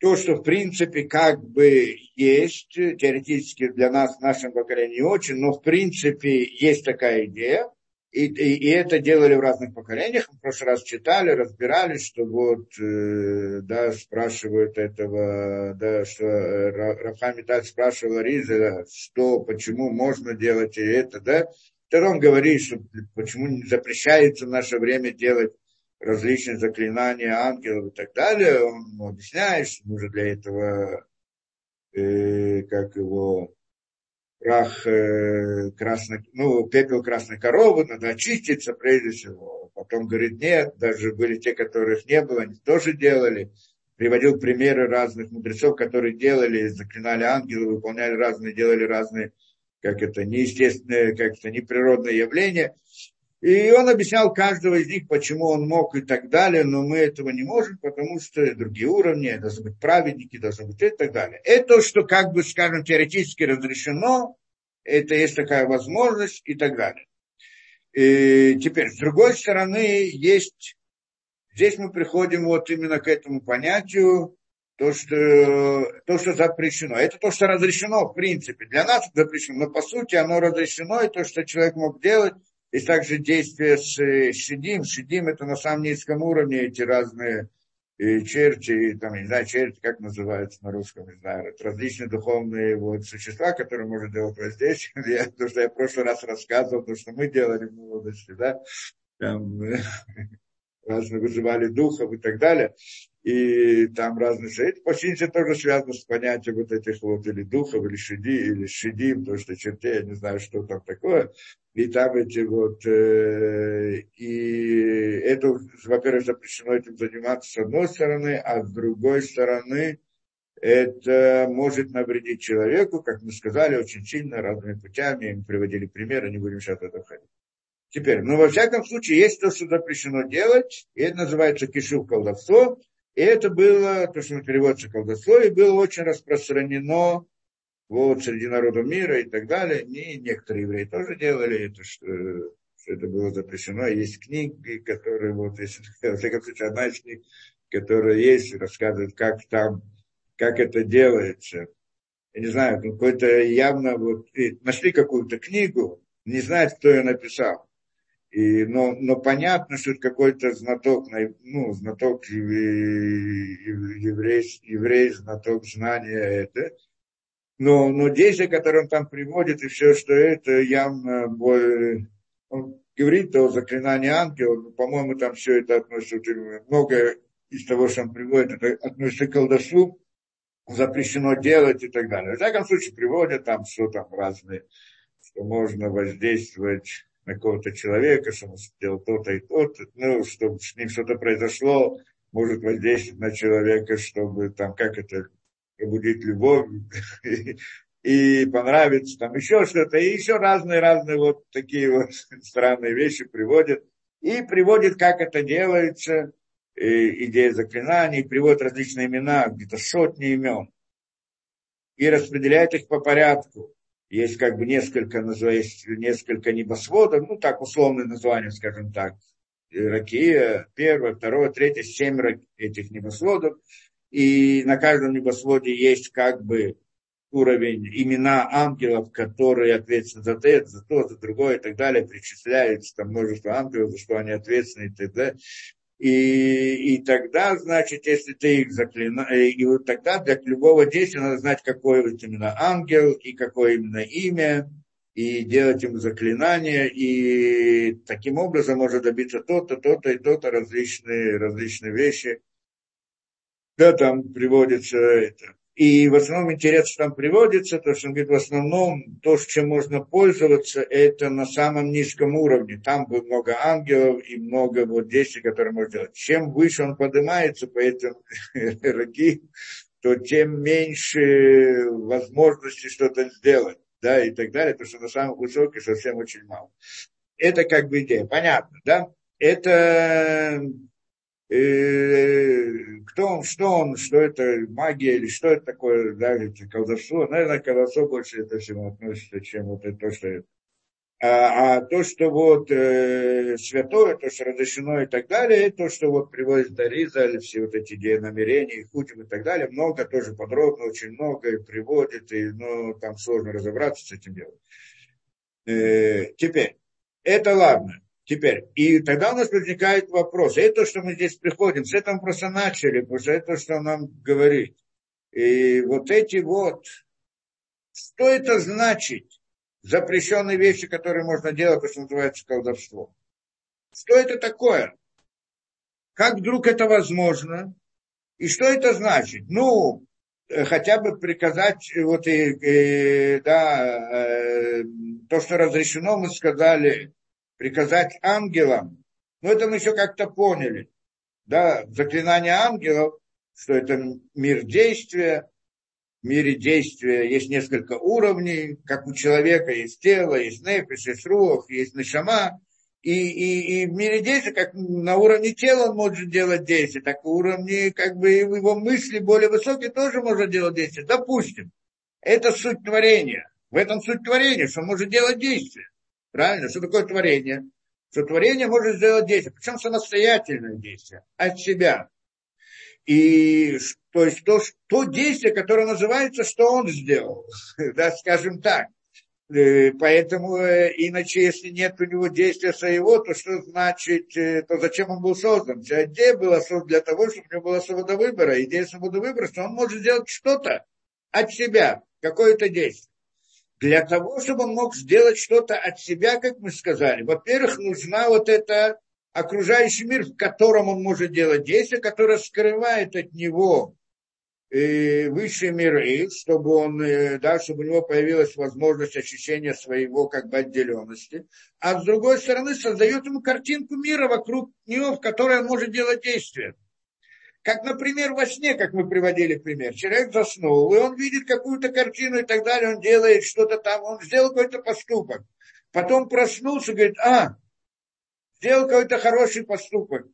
то, что в принципе как бы есть, теоретически для нас, в нашем поколении не очень, но в принципе есть такая идея, и, и, и это делали в разных поколениях. Мы в прошлый раз читали, разбирали, что вот, э, да, спрашивают этого, да, что э, Рафхами так спрашивал Ариза, что, почему можно делать это, да. Тогда он говорит, что почему запрещается в наше время делать различные заклинания ангелов и так далее. Он объясняет, что нужно для этого, э, как его, прах э, красной, ну, пепел красной коровы, надо очиститься прежде всего. Потом говорит, нет, даже были те, которых не было, они тоже делали. Приводил примеры разных мудрецов, которые делали, заклинали ангелы, выполняли разные, делали разные, как это, неестественные, как это, неприродные явления. И он объяснял каждого из них, почему он мог и так далее, но мы этого не можем, потому что другие уровни, должны быть праведники, должны быть и так далее. Это, что как бы, скажем, теоретически разрешено, это есть такая возможность и так далее. И теперь, с другой стороны, есть, здесь мы приходим вот именно к этому понятию, то, что, то, что запрещено. Это то, что разрешено, в принципе. Для нас запрещено, но по сути оно разрешено, и то, что человек мог делать, есть также действия с э, шидим. Шидим это на самом низком уровне эти разные и черти, там, не знаю, черти, как называются на русском, не знаю, различные духовные вот существа, которые может делать воздействие. Я, потому что я в прошлый раз рассказывал, то, что мы делали в молодости, да, там, разные вызывали духов и так далее и там разные шеи. Почти все тоже связано с понятием вот этих вот или духов, или шиди, или шидим, то, что чертей, я не знаю, что там такое. И там эти вот, э, и это, во-первых, запрещено этим заниматься с одной стороны, а с другой стороны, это может навредить человеку, как мы сказали, очень сильно, разными путями. Мы приводили примеры, не будем сейчас это входить. Теперь, ну, во всяком случае, есть то, что запрещено делать, и это называется кишув колдовство, и это было, то, что переводится колдовство, и было очень распространено вот, среди народов мира и так далее. И некоторые евреи тоже делали это, что, что это было запрещено. Есть книги, которые, вот, если, во всяком случае, одна из книг, которая есть, рассказывает, как там, как это делается. Я не знаю, какой-то явно, вот, нашли какую-то книгу, не знает, кто ее написал. И, но, но понятно, что это какой-то знаток, ну, знаток еврей, еврей, знаток знания это. Но, но действия, которые он там приводит, и все, что это явно более... Он говорит о заклинании ангела, по-моему, там все это относится, многое из того, что он приводит, это относится к колдовству, запрещено делать и так далее. В всяком случае, приводят там, что там разные, что можно воздействовать на какого-то человека, что он сделал то-то и то-то, ну, чтобы с ним что-то произошло, может воздействовать на человека, чтобы там, как это, пробудить любовь и понравится, там еще что-то, и еще разные-разные вот такие вот странные вещи приводят. И приводит, как это делается, идея заклинаний, приводит различные имена, где-то сотни имен, и распределяет их по порядку есть как бы несколько, есть несколько небосводов, ну так условное название, скажем так, Ракия, первое, второе, третье, семь этих небосводов, и на каждом небосводе есть как бы уровень имена ангелов, которые ответственны за это, за то, за другое и так далее, причисляется там множество ангелов, за что они ответственны и так далее. И, и тогда, значит, если ты их заклинаешь, и вот тогда для любого действия надо знать, какой вот именно ангел и какое именно имя, и делать ему заклинания, и таким образом можно добиться то-то, то-то и то-то, различные, различные вещи. Да, там приводится это. И в основном интересно, что там приводится, то, что он говорит, в основном то, чем можно пользоваться, это на самом низком уровне. Там будет много ангелов и много вот действий, которые можно делать. Чем выше он поднимается по этим роги, то тем меньше возможности что-то сделать, да, и так далее, потому что на самом высоких совсем очень мало. Это как бы идея, понятно, да? Это э, кто он, что он, что это магия или что это такое, да, это колдовство. Наверное, колдовство больше это всему относится, чем вот это то, что это. А, а то, что вот э, святое, то, что разрешено и так далее, то, что вот приводит Дариза, или все вот эти идеи намерения, хутим и так далее, много, тоже подробно, очень много и приводит, и, ну, там сложно разобраться с этим делом. Э, теперь, это ладно. Теперь, и тогда у нас возникает вопрос, это то, что мы здесь приходим, с этого просто начали, потому что это то, что нам говорит. И вот эти вот, что это значит, запрещенные вещи, которые можно делать, то, что называется колдовство. Что это такое? Как вдруг это возможно? И что это значит? Ну, э, хотя бы приказать, вот и, и да, э, то, что разрешено, мы сказали, приказать ангелам, но это мы еще как-то поняли. Да, заклинание ангелов, что это мир действия, в мире действия есть несколько уровней, как у человека есть тело, есть нефиш, есть рух, есть нашама, и, и, и в мире действия, как на уровне тела он может делать действия, так в уровне как бы его мысли более высокие тоже можно делать действия. Допустим, это суть творения. В этом суть творения, что он может делать действия. Правильно? Что такое творение? Что творение может сделать действие, причем самостоятельное действие, от себя. И то есть то, то действие, которое называется, что он сделал, да, скажем так. Э, поэтому, э, иначе, если нет у него действия своего, то что значит, э, то зачем он был создан? Вся идея была создана для того, чтобы у него была свобода выбора. Идея свободы выбора, что он может сделать что-то от себя, какое-то действие для того, чтобы он мог сделать что-то от себя, как мы сказали, во-первых, нужна вот эта окружающий мир, в котором он может делать действия, которое скрывает от него э, высшие миры, чтобы, он, э, да, чтобы у него появилась возможность ощущения своего как бы отделенности, а с другой стороны создает ему картинку мира вокруг него, в которой он может делать действия. Как, например, во сне, как мы приводили пример. Человек заснул, и он видит какую-то картину и так далее, он делает что-то там, он сделал какой-то поступок. Потом проснулся, говорит, а, сделал какой-то хороший поступок.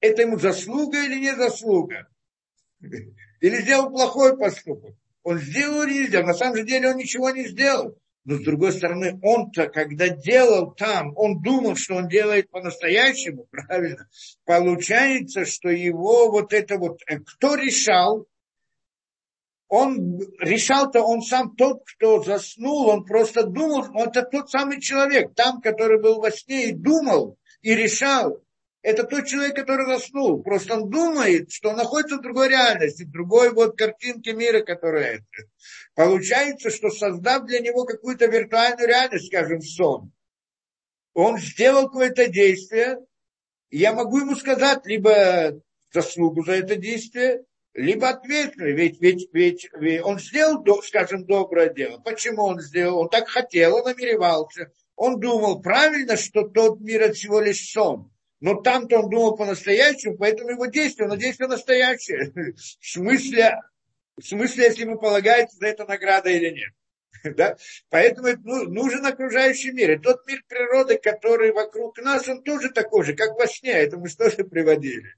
Это ему заслуга или не заслуга? Или сделал плохой поступок? Он сделал или не сделал? На самом деле он ничего не сделал. Но с другой стороны, он-то, когда делал там, он думал, что он делает по-настоящему, правильно? Получается, что его вот это вот, э, кто решал, он решал-то он сам тот, кто заснул, он просто думал, он это тот самый человек, там, который был во сне и думал, и решал, это тот человек, который заснул. Просто он думает, что он находится в другой реальности, в другой вот картинке мира, которая это. Получается, что создав для него какую-то виртуальную реальность, скажем, сон, он сделал какое-то действие, я могу ему сказать либо заслугу за это действие, либо ответственность. Ведь, ведь, ведь, ведь он сделал, скажем, доброе дело. Почему он сделал? Он так хотел, он намеревался. Он думал правильно, что тот мир это всего лишь сон. Но там-то он думал по-настоящему, поэтому его действие, но действие настоящее. В смысле, в смысле, если ему полагается за это награда или нет. Да? Поэтому ну, нужен окружающий мир. И тот мир природы, который вокруг нас, он тоже такой же, как во сне. Это мы тоже приводили.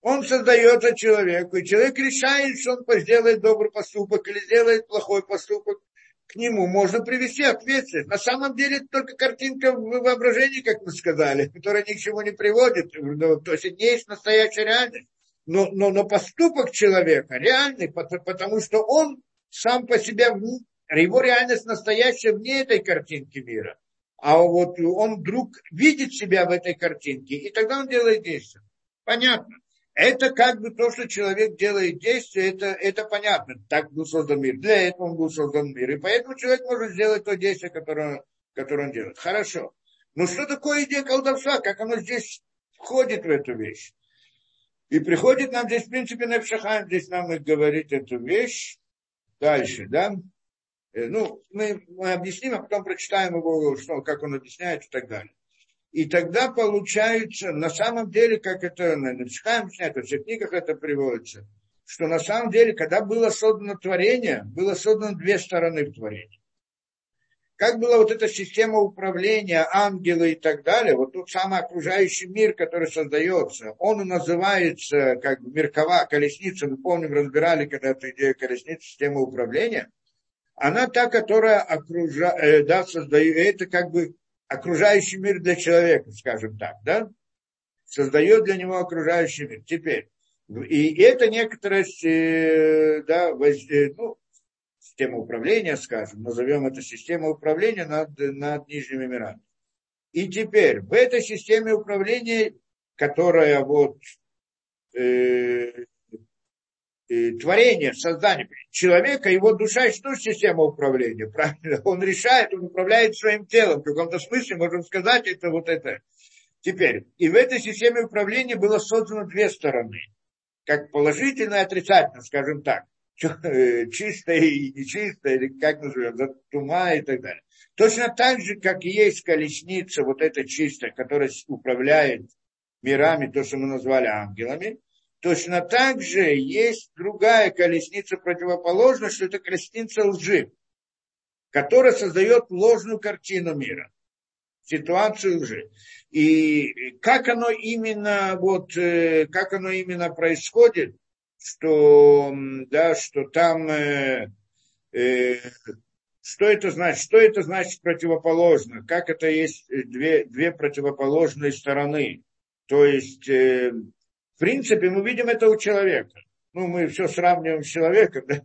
Он создается человеку, и человек решает, что он сделает добрый поступок или сделает плохой поступок к нему можно привести ответственность. На самом деле это только картинка в воображении, как мы сказали, которая ни к чему не приводит. Ну, то есть не есть настоящая реальность. Но, но, но поступок человека реальный, потому что он сам по себе, его реальность настоящая вне этой картинки мира. А вот он вдруг видит себя в этой картинке, и тогда он делает действие. Понятно. Это как бы то, что человек делает действие, это, это понятно. Так был создан мир. Для этого он был создан мир. И поэтому человек может сделать то действие, которое, которое он делает. Хорошо. Но что такое идея колдовства? Как оно здесь входит в эту вещь? И приходит нам здесь, в принципе, на Пшахайм, здесь нам и говорит эту вещь. Дальше, да? Э, ну, мы, мы объясним, а потом прочитаем его, что, как он объясняет и так далее. И тогда получается, на самом деле, как это на Пшахайм объясняет, во всех книгах это приводится, что на самом деле, когда было создано творение, было создано две стороны в творении. Как была вот эта система управления, ангелы и так далее, вот тот самый окружающий мир, который создается, он называется как миркова, колесница, мы помним, разбирали когда-то идею колесницы, системы управления, она та, которая окружает, э, да, создает, это как бы окружающий мир для человека, скажем так, да, создает для него окружающий мир. Теперь, и это некоторое, э, да, воз, э, ну, система управления, скажем, назовем это система управления над, над нижними мирами. И теперь в этой системе управления, которая вот э, творение, создание человека, его душа и что система управления, правильно? Он решает, он управляет своим телом. В каком-то смысле можем сказать, это вот это. Теперь, и в этой системе управления было создано две стороны. Как положительно и отрицательно, скажем так. Э, чистое и нечистое, или как назовем, тума и так далее. Точно так же, как и есть колесница, вот эта чистая, которая управляет мирами, то, что мы назвали ангелами, точно так же есть другая колесница противоположная, что это колесница лжи, которая создает ложную картину мира, ситуацию лжи. И как оно именно, вот, э, как оно именно происходит – что, да, что там, э, э, что это значит, что это значит противоположно, как это есть две, две противоположные стороны. То есть, э, в принципе, мы видим это у человека. Ну, мы все сравниваем с человеком, да?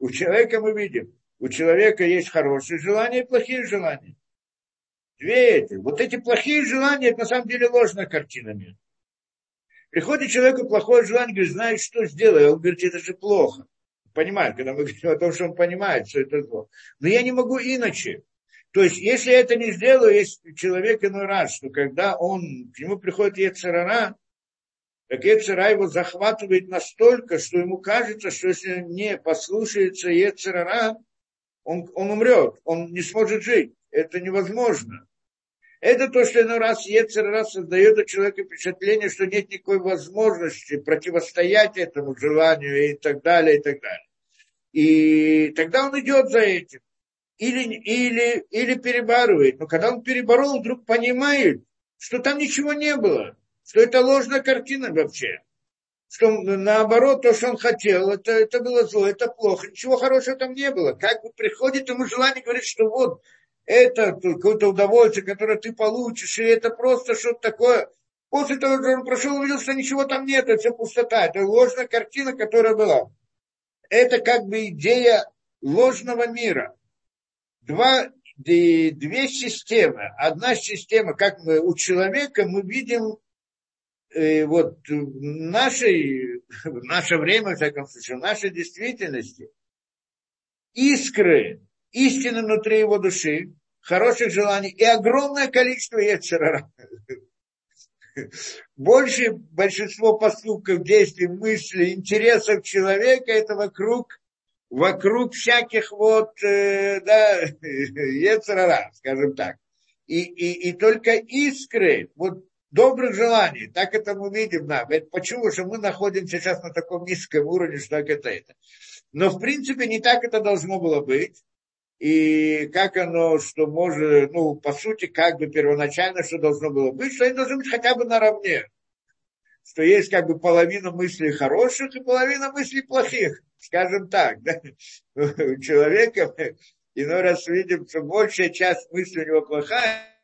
У человека мы видим, у человека есть хорошие желания и плохие желания. Две эти. Вот эти плохие желания, это на самом деле ложная картина мира. Приходит человеку плохое желание, говорит, знаешь, что сделаю? Он говорит, это же плохо. Понимает, когда мы говорим о том, что он понимает, что это зло. Но я не могу иначе. То есть, если я это не сделаю, есть человек иной раз, что когда он, к нему приходит Ецерара, так Ецера его захватывает настолько, что ему кажется, что если он не послушается Ецерара, он, он умрет, он не сможет жить. Это невозможно. Это то, что иной раз Ецер раз создает у человека впечатление, что нет никакой возможности противостоять этому желанию и так далее, и так далее. И тогда он идет за этим. Или, или, или перебарывает. Но когда он переборол, вдруг понимает, что там ничего не было. Что это ложная картина вообще. Что наоборот, то, что он хотел, это, это было зло, это плохо. Ничего хорошего там не было. Как бы приходит ему желание говорить, что вот, это какое-то удовольствие, которое ты получишь, и это просто что-то такое. После того, как он прошел, увидел, что ничего там нет, это все пустота, это ложная картина, которая была. Это как бы идея ложного мира. Два, две системы. Одна система, как мы у человека, мы видим э, вот нашей, в наше время, в всяком случае, в нашей действительности, искры истины внутри его души, хороших желаний и огромное количество яцерара. Больше большинство поступков, действий, мыслей, интересов человека это вокруг, вокруг всяких вот, э, да, яцерара, скажем так. И, и, и только искры, вот добрых желаний, так это мы видим, да. Это почему же мы находимся сейчас на таком низком уровне, что так это это. Но в принципе не так это должно было быть и как оно, что может, ну, по сути, как бы первоначально, что должно было быть, что они должны быть хотя бы наравне. Что есть как бы половина мыслей хороших и половина мыслей плохих, скажем так. Да? У человека иной раз видим, что большая часть мыслей у него плохая,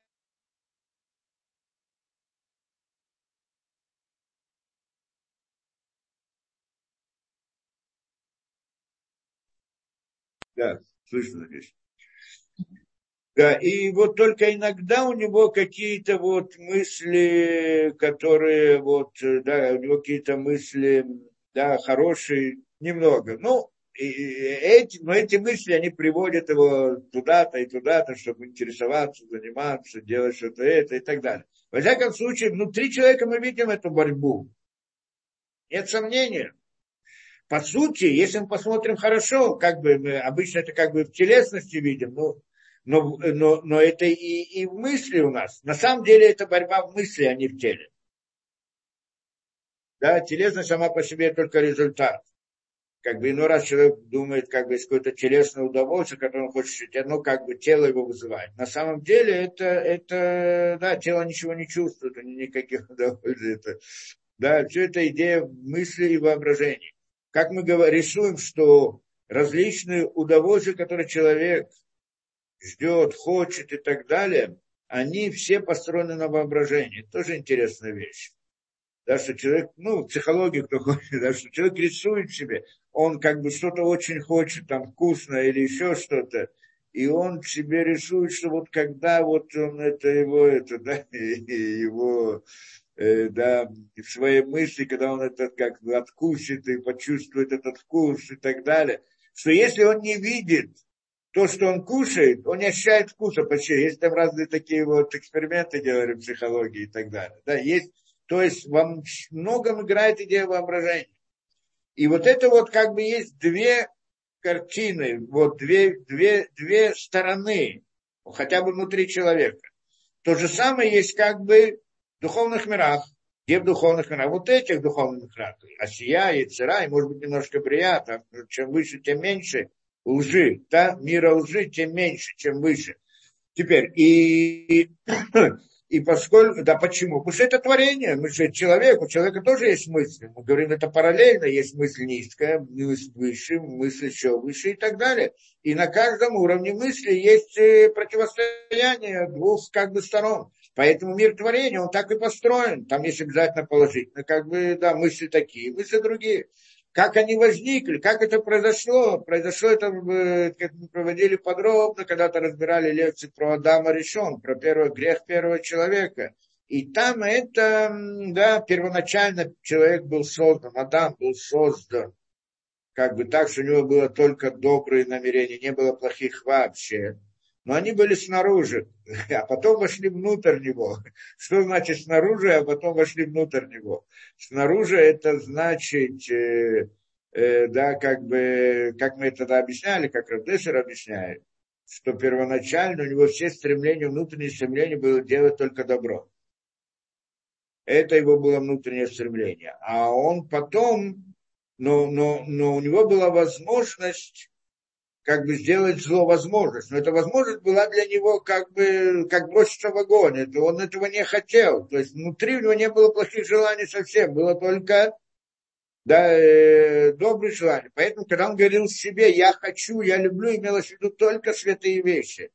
Да, слышно здесь. Да, и вот только иногда у него какие-то вот мысли, которые вот, да, у него какие-то мысли, да, хорошие, немного. Ну, и эти, но эти мысли, они приводят его туда-то и туда-то, чтобы интересоваться, заниматься, делать что-то это и так далее. Во всяком случае, внутри человека мы видим эту борьбу. Нет сомнения. По сути, если мы посмотрим хорошо, как бы мы обычно это как бы в телесности видим, но, но, но, но это и, и в мысли у нас. На самом деле это борьба в мысли, а не в теле. Да, телесность сама по себе только результат как бы иной раз человек думает, как бы, есть какое-то телесное удовольствие, которое он хочет ощутить, оно как бы тело его вызывает. На самом деле это, это да, тело ничего не чувствует, никаких удовольствий. Это, да, все это идея мысли и воображения. Как мы рисуем, что различные удовольствия, которые человек ждет, хочет и так далее, они все построены на воображении. Тоже интересная вещь да, что человек, ну, психологию кто хочет, да, что человек рисует себе, он как бы что-то очень хочет, там, вкусно или еще что-то, и он себе рисует, что вот когда вот он это его, это, да, его, э, да, в своей мысли, когда он это как откусит и почувствует этот вкус и так далее, что если он не видит то, что он кушает, он не ощущает вкуса почти. Есть там разные такие вот эксперименты делали в психологии и так далее. Да, есть то есть во многом играет идея воображения. И вот это вот как бы есть две картины, вот две, две, две стороны, хотя бы внутри человека. То же самое есть как бы духовных мирах. Где в духовных мирах? Вот этих духовных мирах. Асия, Яцера, и может быть немножко брия, чем выше, тем меньше лжи. Да? Мира лжи, тем меньше, чем выше. Теперь, и и поскольку, да почему? Потому что это творение, мы же человек, у человека тоже есть мысли. Мы говорим, это параллельно, есть мысль низкая, мысль выше, мысль еще выше и так далее. И на каждом уровне мысли есть э, противостояние двух как бы сторон. Поэтому мир творения, он так и построен. Там есть обязательно положительно, как бы, да, мысли такие, мысли другие как они возникли, как это произошло. Произошло это, как мы проводили подробно, когда-то разбирали лекции про Адама решен, про первый грех первого человека. И там это, да, первоначально человек был создан, Адам был создан, как бы так, что у него было только добрые намерения, не было плохих вообще но они были снаружи, а потом вошли внутрь него. Что значит снаружи, а потом вошли внутрь него? Снаружи это значит, э, э, да, как бы, как мы тогда объясняли, как Равдесер объясняет, что первоначально у него все стремления, внутренние стремления было делать только добро. Это его было внутреннее стремление. А он потом, но, но, но у него была возможность как бы сделать зло возможность. Но эта возможность была для него как бы как броситься в огонь. Это, он этого не хотел. То есть внутри у него не было плохих желаний совсем. Было только да, э, добрые желания. Поэтому, когда он говорил себе, я хочу, я люблю, имелось в виду только святые вещи.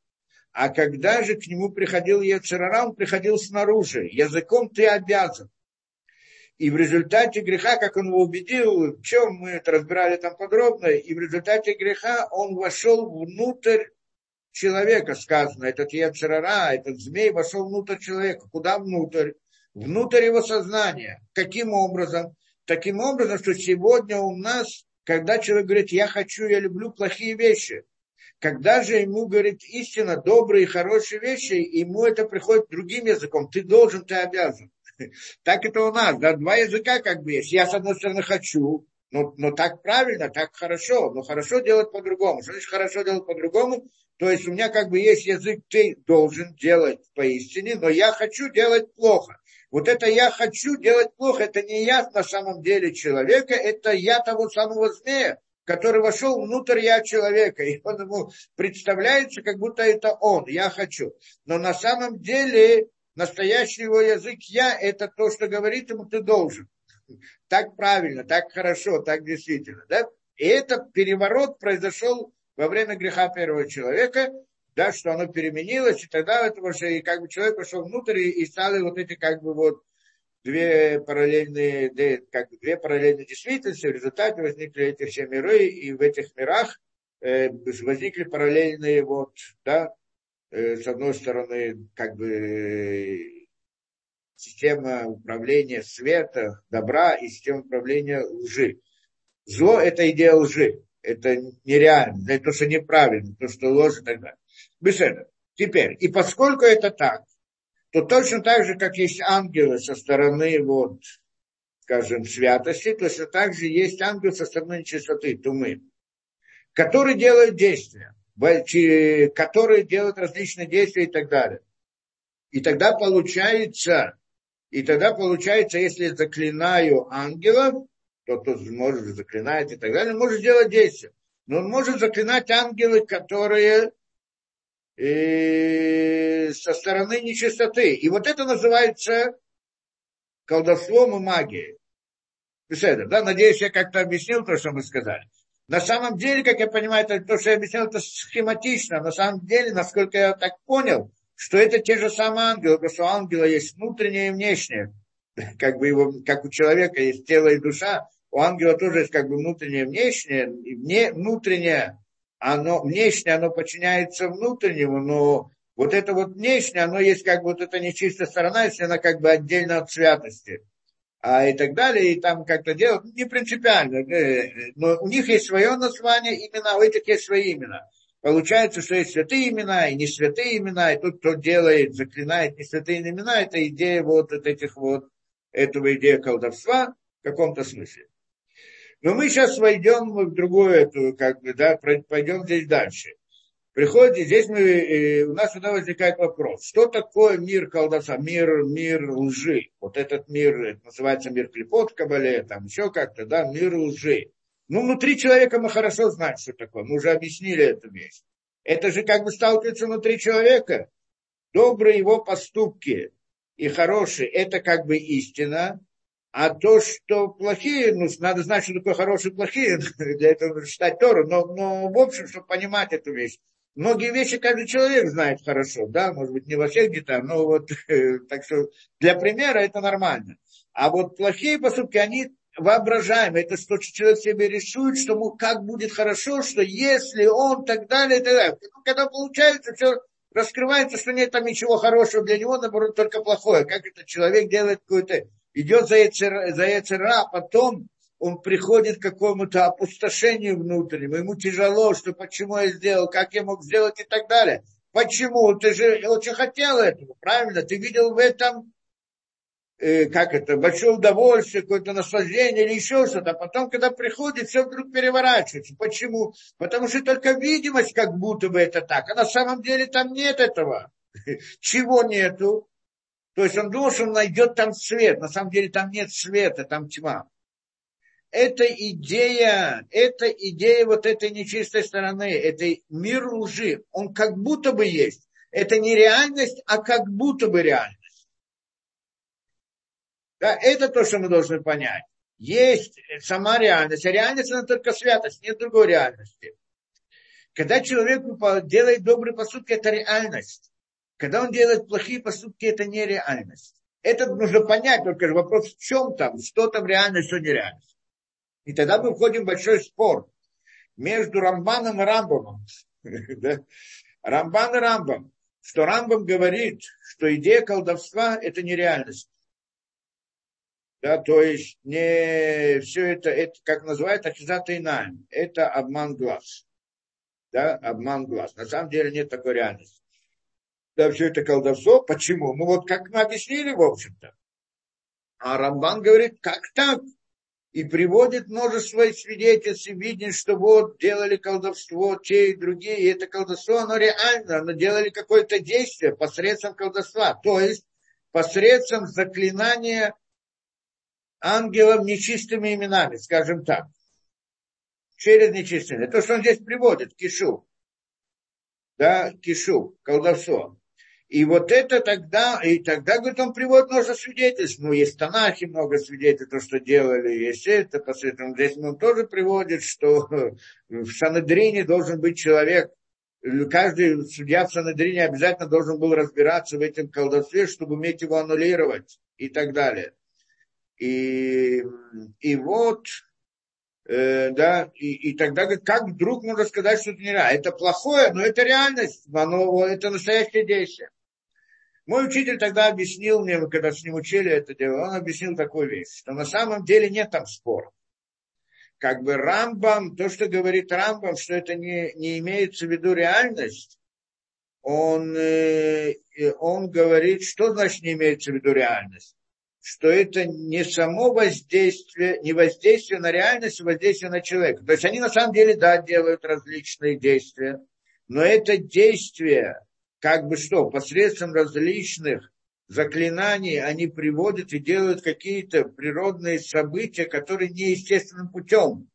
А когда же к нему приходил Ецерара, он приходил снаружи. Языком ты обязан. И в результате греха, как он его убедил, в чем мы это разбирали там подробно, и в результате греха он вошел внутрь человека, сказано, этот Ецерара, этот змей вошел внутрь человека. Куда внутрь? Внутрь его сознания. Каким образом? Таким образом, что сегодня у нас, когда человек говорит, я хочу, я люблю плохие вещи, когда же ему говорит истина, добрые и хорошие вещи, ему это приходит другим языком. Ты должен, ты обязан. Так это у нас, да, два языка как бы есть. Я, с одной стороны, хочу, но, но так правильно, так хорошо, но хорошо делать по-другому. Что значит хорошо делать по-другому? То есть у меня как бы есть язык, ты должен делать поистине, но я хочу делать плохо. Вот это я хочу делать плохо, это не я на самом деле человека, это я того самого змея, который вошел внутрь я человека, и он ему представляется, как будто это он, я хочу. Но на самом деле настоящий его язык я, это то, что говорит ему, ты должен. Так правильно, так хорошо, так действительно. Да? И этот переворот произошел во время греха первого человека, да, что оно переменилось, и тогда это уже, и как бы человек пошел внутрь, и, и стали вот эти как бы вот две параллельные, как бы две параллельные действительности, в результате возникли эти все миры, и в этих мирах э, возникли параллельные вот, да, с одной стороны, как бы система управления света, добра и система управления лжи. Зло – это идея лжи. Это нереально, это то, что неправильно, то, что ложь и так далее. Беседа. Теперь, и поскольку это так, то точно так же, как есть ангелы со стороны, вот, скажем, святости, точно так же есть ангел со стороны чистоты, тумы, который делает действия, которые делают различные действия и так далее. И тогда получается, и тогда получается, если заклинаю ангелов, то тот может заклинать и так далее, может сделать действие. Но он может заклинать ангелы, которые э, со стороны нечистоты. И вот это называется колдовством и магией. Беседа, да? Надеюсь, я как-то объяснил то, что мы сказали. На самом деле, как я понимаю, это, то, что я объяснил, это схематично. На самом деле, насколько я так понял, что это те же самые ангелы, потому что у ангела есть внутреннее и внешнее. Как бы его, как у человека есть тело и душа, у ангела тоже есть как бы внутреннее и внешнее. И вне, внутреннее, оно, внешнее, оно подчиняется внутреннему, но вот это вот внешнее, оно есть как бы вот эта нечистая сторона, если она как бы отдельно от святости. А и так далее, и там как-то делают, не принципиально, э, но у них есть свое название, имена, у этих есть свои имена. Получается, что есть святые имена и не святые имена, и тут кто делает, заклинает не святые имена, это идея вот этих вот, этого идея колдовства в каком-то смысле. Но мы сейчас войдем в другую эту, как бы, да, пойдем здесь дальше. Приходит, здесь мы, э, у нас всегда возникает вопрос, что такое мир колдовства, мир, мир лжи? Вот этот мир, это называется мир клепот в Кабале, там еще как-то, да, мир лжи. Ну, внутри человека мы хорошо знаем, что такое, мы уже объяснили эту вещь. Это же как бы сталкивается внутри человека. Добрые его поступки и хорошие, это как бы истина, а то, что плохие, ну, надо знать, что такое хорошие и плохие, для этого нужно читать Тору, но, но в общем, чтобы понимать эту вещь. Многие вещи каждый человек знает хорошо, да, может быть, не во всех деталях, но вот, так что для примера это нормально. А вот плохие поступки, они воображаемые, это что человек себе рисует, что ему как будет хорошо, что если он так далее, так далее. Ну, когда получается, все раскрывается, что нет там ничего хорошего для него, наоборот, только плохое. Как этот человек делает какое-то идет за яцера, за яцера, потом он приходит к какому-то опустошению внутреннему, ему тяжело, что почему я сделал, как я мог сделать и так далее. Почему? Ты же очень хотел этого, правильно? Ты видел в этом, э, как это, большое удовольствие, какое-то наслаждение или еще что-то. А потом, когда приходит, все вдруг переворачивается. Почему? Потому что только видимость, как будто бы это так. А на самом деле там нет этого. Чего нету? То есть он думал, что он найдет там свет. На самом деле там нет света, там тьма. Это идея, это идея вот этой нечистой стороны, это мир лжи. Он как будто бы есть. Это не реальность, а как будто бы реальность. Да, это то, что мы должны понять. Есть сама реальность, а реальность она только святость, нет другой реальности. Когда человек делает добрые поступки, это реальность. Когда он делает плохие поступки, это не реальность. Это нужно понять, только вопрос в чем там, что там реальность, что нереальность. И тогда мы входим в большой спор между Рамбаном и Рамбомом. Рамбан и Рамбом. Что Рамбам говорит, что идея колдовства – это нереальность. Да, то есть не все это, это как называют ахизата инаем, это обман глаз. Да, обман глаз. На самом деле нет такой реальности да, все это колдовство. Почему? Ну вот как мы объяснили, в общем-то. А Рамбан говорит, как так? И приводит множество свидетельств и видит, что вот делали колдовство те и другие, и это колдовство, оно реально, оно делали какое-то действие посредством колдовства, то есть посредством заклинания ангелов нечистыми именами, скажем так, через нечистые. То, что он здесь приводит, кишу, да, кишу, колдовство. И вот это тогда, и тогда, говорит, он приводит множество свидетельств. Ну, есть в много свидетельств, то, что делали, есть это, посредством здесь он тоже приводит, что в Санедрине должен быть человек, каждый судья в Санедрине обязательно должен был разбираться в этом колдовстве, чтобы уметь его аннулировать и так далее. И, и вот Э, да, и, и тогда как вдруг можно сказать, что это нереально? Это плохое, но это реальность, оно, это настоящее действие. Мой учитель тогда объяснил мне, когда с ним учили это дело, он объяснил такую вещь, что на самом деле нет там спора. Как бы Рамбам, то, что говорит Рамбам, что это не, не имеется в виду реальность, он, э, он говорит, что значит не имеется в виду реальность? Что это не само воздействие, не воздействие на реальность, а воздействие на человека. То есть они на самом деле, да, делают различные действия, но это действие, как бы что, посредством различных заклинаний они приводят и делают какие-то природные события, которые неестественным путем.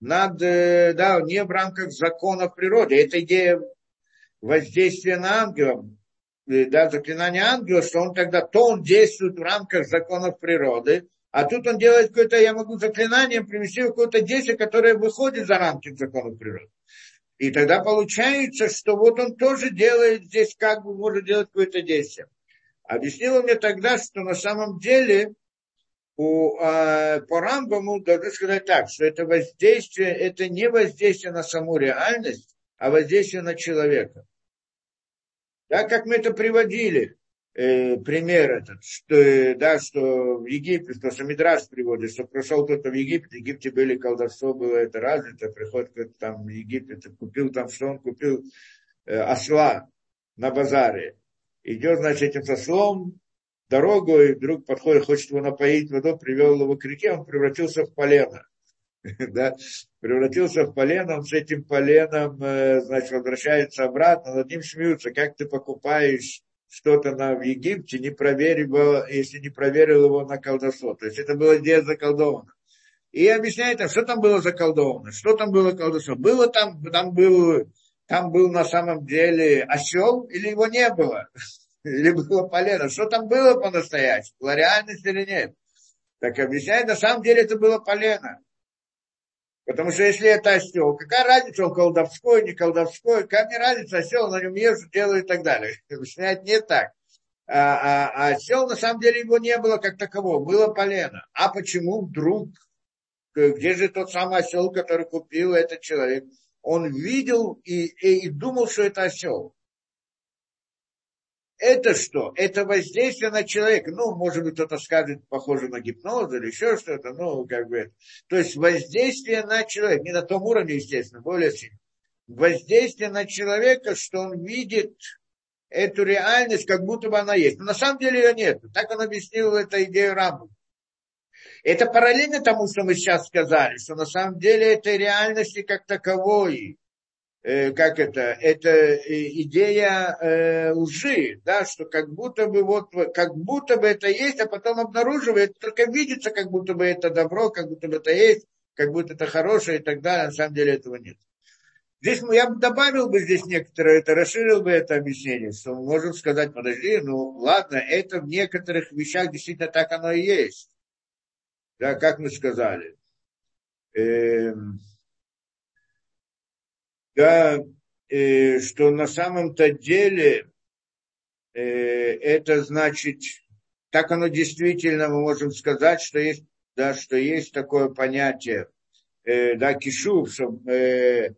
Надо, да, не в рамках законов природы. Это идея воздействие на ангелов, да, заклинание ангела, что он тогда, то он действует в рамках законов природы, а тут он делает какое-то, я могу заклинанием привести какое-то действие, которое выходит за рамки законов природы. И тогда получается, что вот он тоже делает здесь, как бы может делать какое-то действие. Объяснила мне тогда, что на самом деле у, э, по Рамбаму должны сказать так, что это воздействие, это не воздействие на саму реальность, а воздействие на человека. Так как мы это приводили, э, пример этот, что, да, что в Египте, что Самидрас приводит, что пришел кто-то в Египет, в Египте были колдовство, было это развито, приходит кто-то там в Египет, купил там, что он купил э, осла на базаре. Идет, значит, этим сослом дорогу, и вдруг подходит, хочет его напоить водой, привел его к реке, он превратился в полено. да, превратился в полено, он с этим поленом, э, значит, возвращается обратно, над ним смеются, как ты покупаешь что-то на, в Египте, не проверил, если не проверил его на колдовство. То есть это было здесь заколдовано. И объясняет, что там было заколдовано, что там было колдовство. Было там, там был, там был на самом деле осел или его не было? Или было полено? Что там было по-настоящему? Была реальность или нет? Так объясняет, на самом деле это было полено. Потому что если это осел, какая разница, он колдовской, не колдовской, какая мне разница, осел на нем езжу, делаю и так далее. Объяснять не так. А, а, а осел, на самом деле, его не было как такового, было полено. А почему вдруг, где же тот самый осел, который купил этот человек? Он видел и, и, и думал, что это осел это что? Это воздействие на человека. Ну, может быть, кто-то скажет, похоже на гипноз или еще что-то. Ну, как бы. То есть воздействие на человека. Не на том уровне, естественно, более сильно. Воздействие на человека, что он видит эту реальность, как будто бы она есть. Но на самом деле ее нет. Так он объяснил эту идею Рамбу. Это параллельно тому, что мы сейчас сказали, что на самом деле этой реальности как таковой как это, это э, идея э, лжи, да, что как будто бы вот, как будто бы это есть, а потом обнаруживает, только видится, как будто бы это добро, как будто бы это есть, как будто это хорошее и так далее, на самом деле этого нет. Здесь я бы добавил бы здесь некоторое, это расширил бы это объяснение, что мы можем сказать, подожди, ну ладно, это в некоторых вещах действительно так оно и есть. Да, как мы сказали. Эм, да, э, что на самом-то деле э, это значит, так оно действительно, мы можем сказать, что есть, да, что есть такое понятие, э, да, кишув, что, э,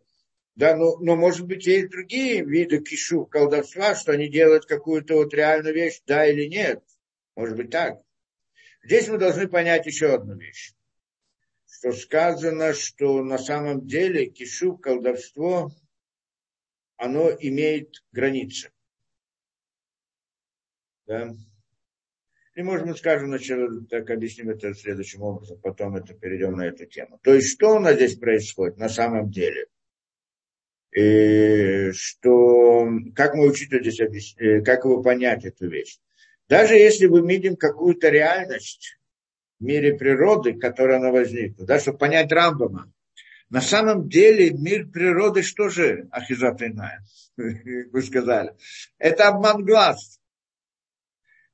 да, но, но может быть есть другие виды кишу, колдовства, что они делают какую-то вот реальную вещь, да или нет. Может быть так. Здесь мы должны понять еще одну вещь что сказано, что на самом деле кишу, колдовство, оно имеет границы. Да? И, может, мы скажем, значит, так объясним это следующим образом, потом это перейдем на эту тему. То есть, что у нас здесь происходит на самом деле? И что, как мы учитель здесь объяснить, как его понять эту вещь? Даже если мы видим какую-то реальность, мире природы, которая она возникла, да, чтобы понять Рамбама. На самом деле мир природы что же, Ахизат вы сказали? Это обман глаз.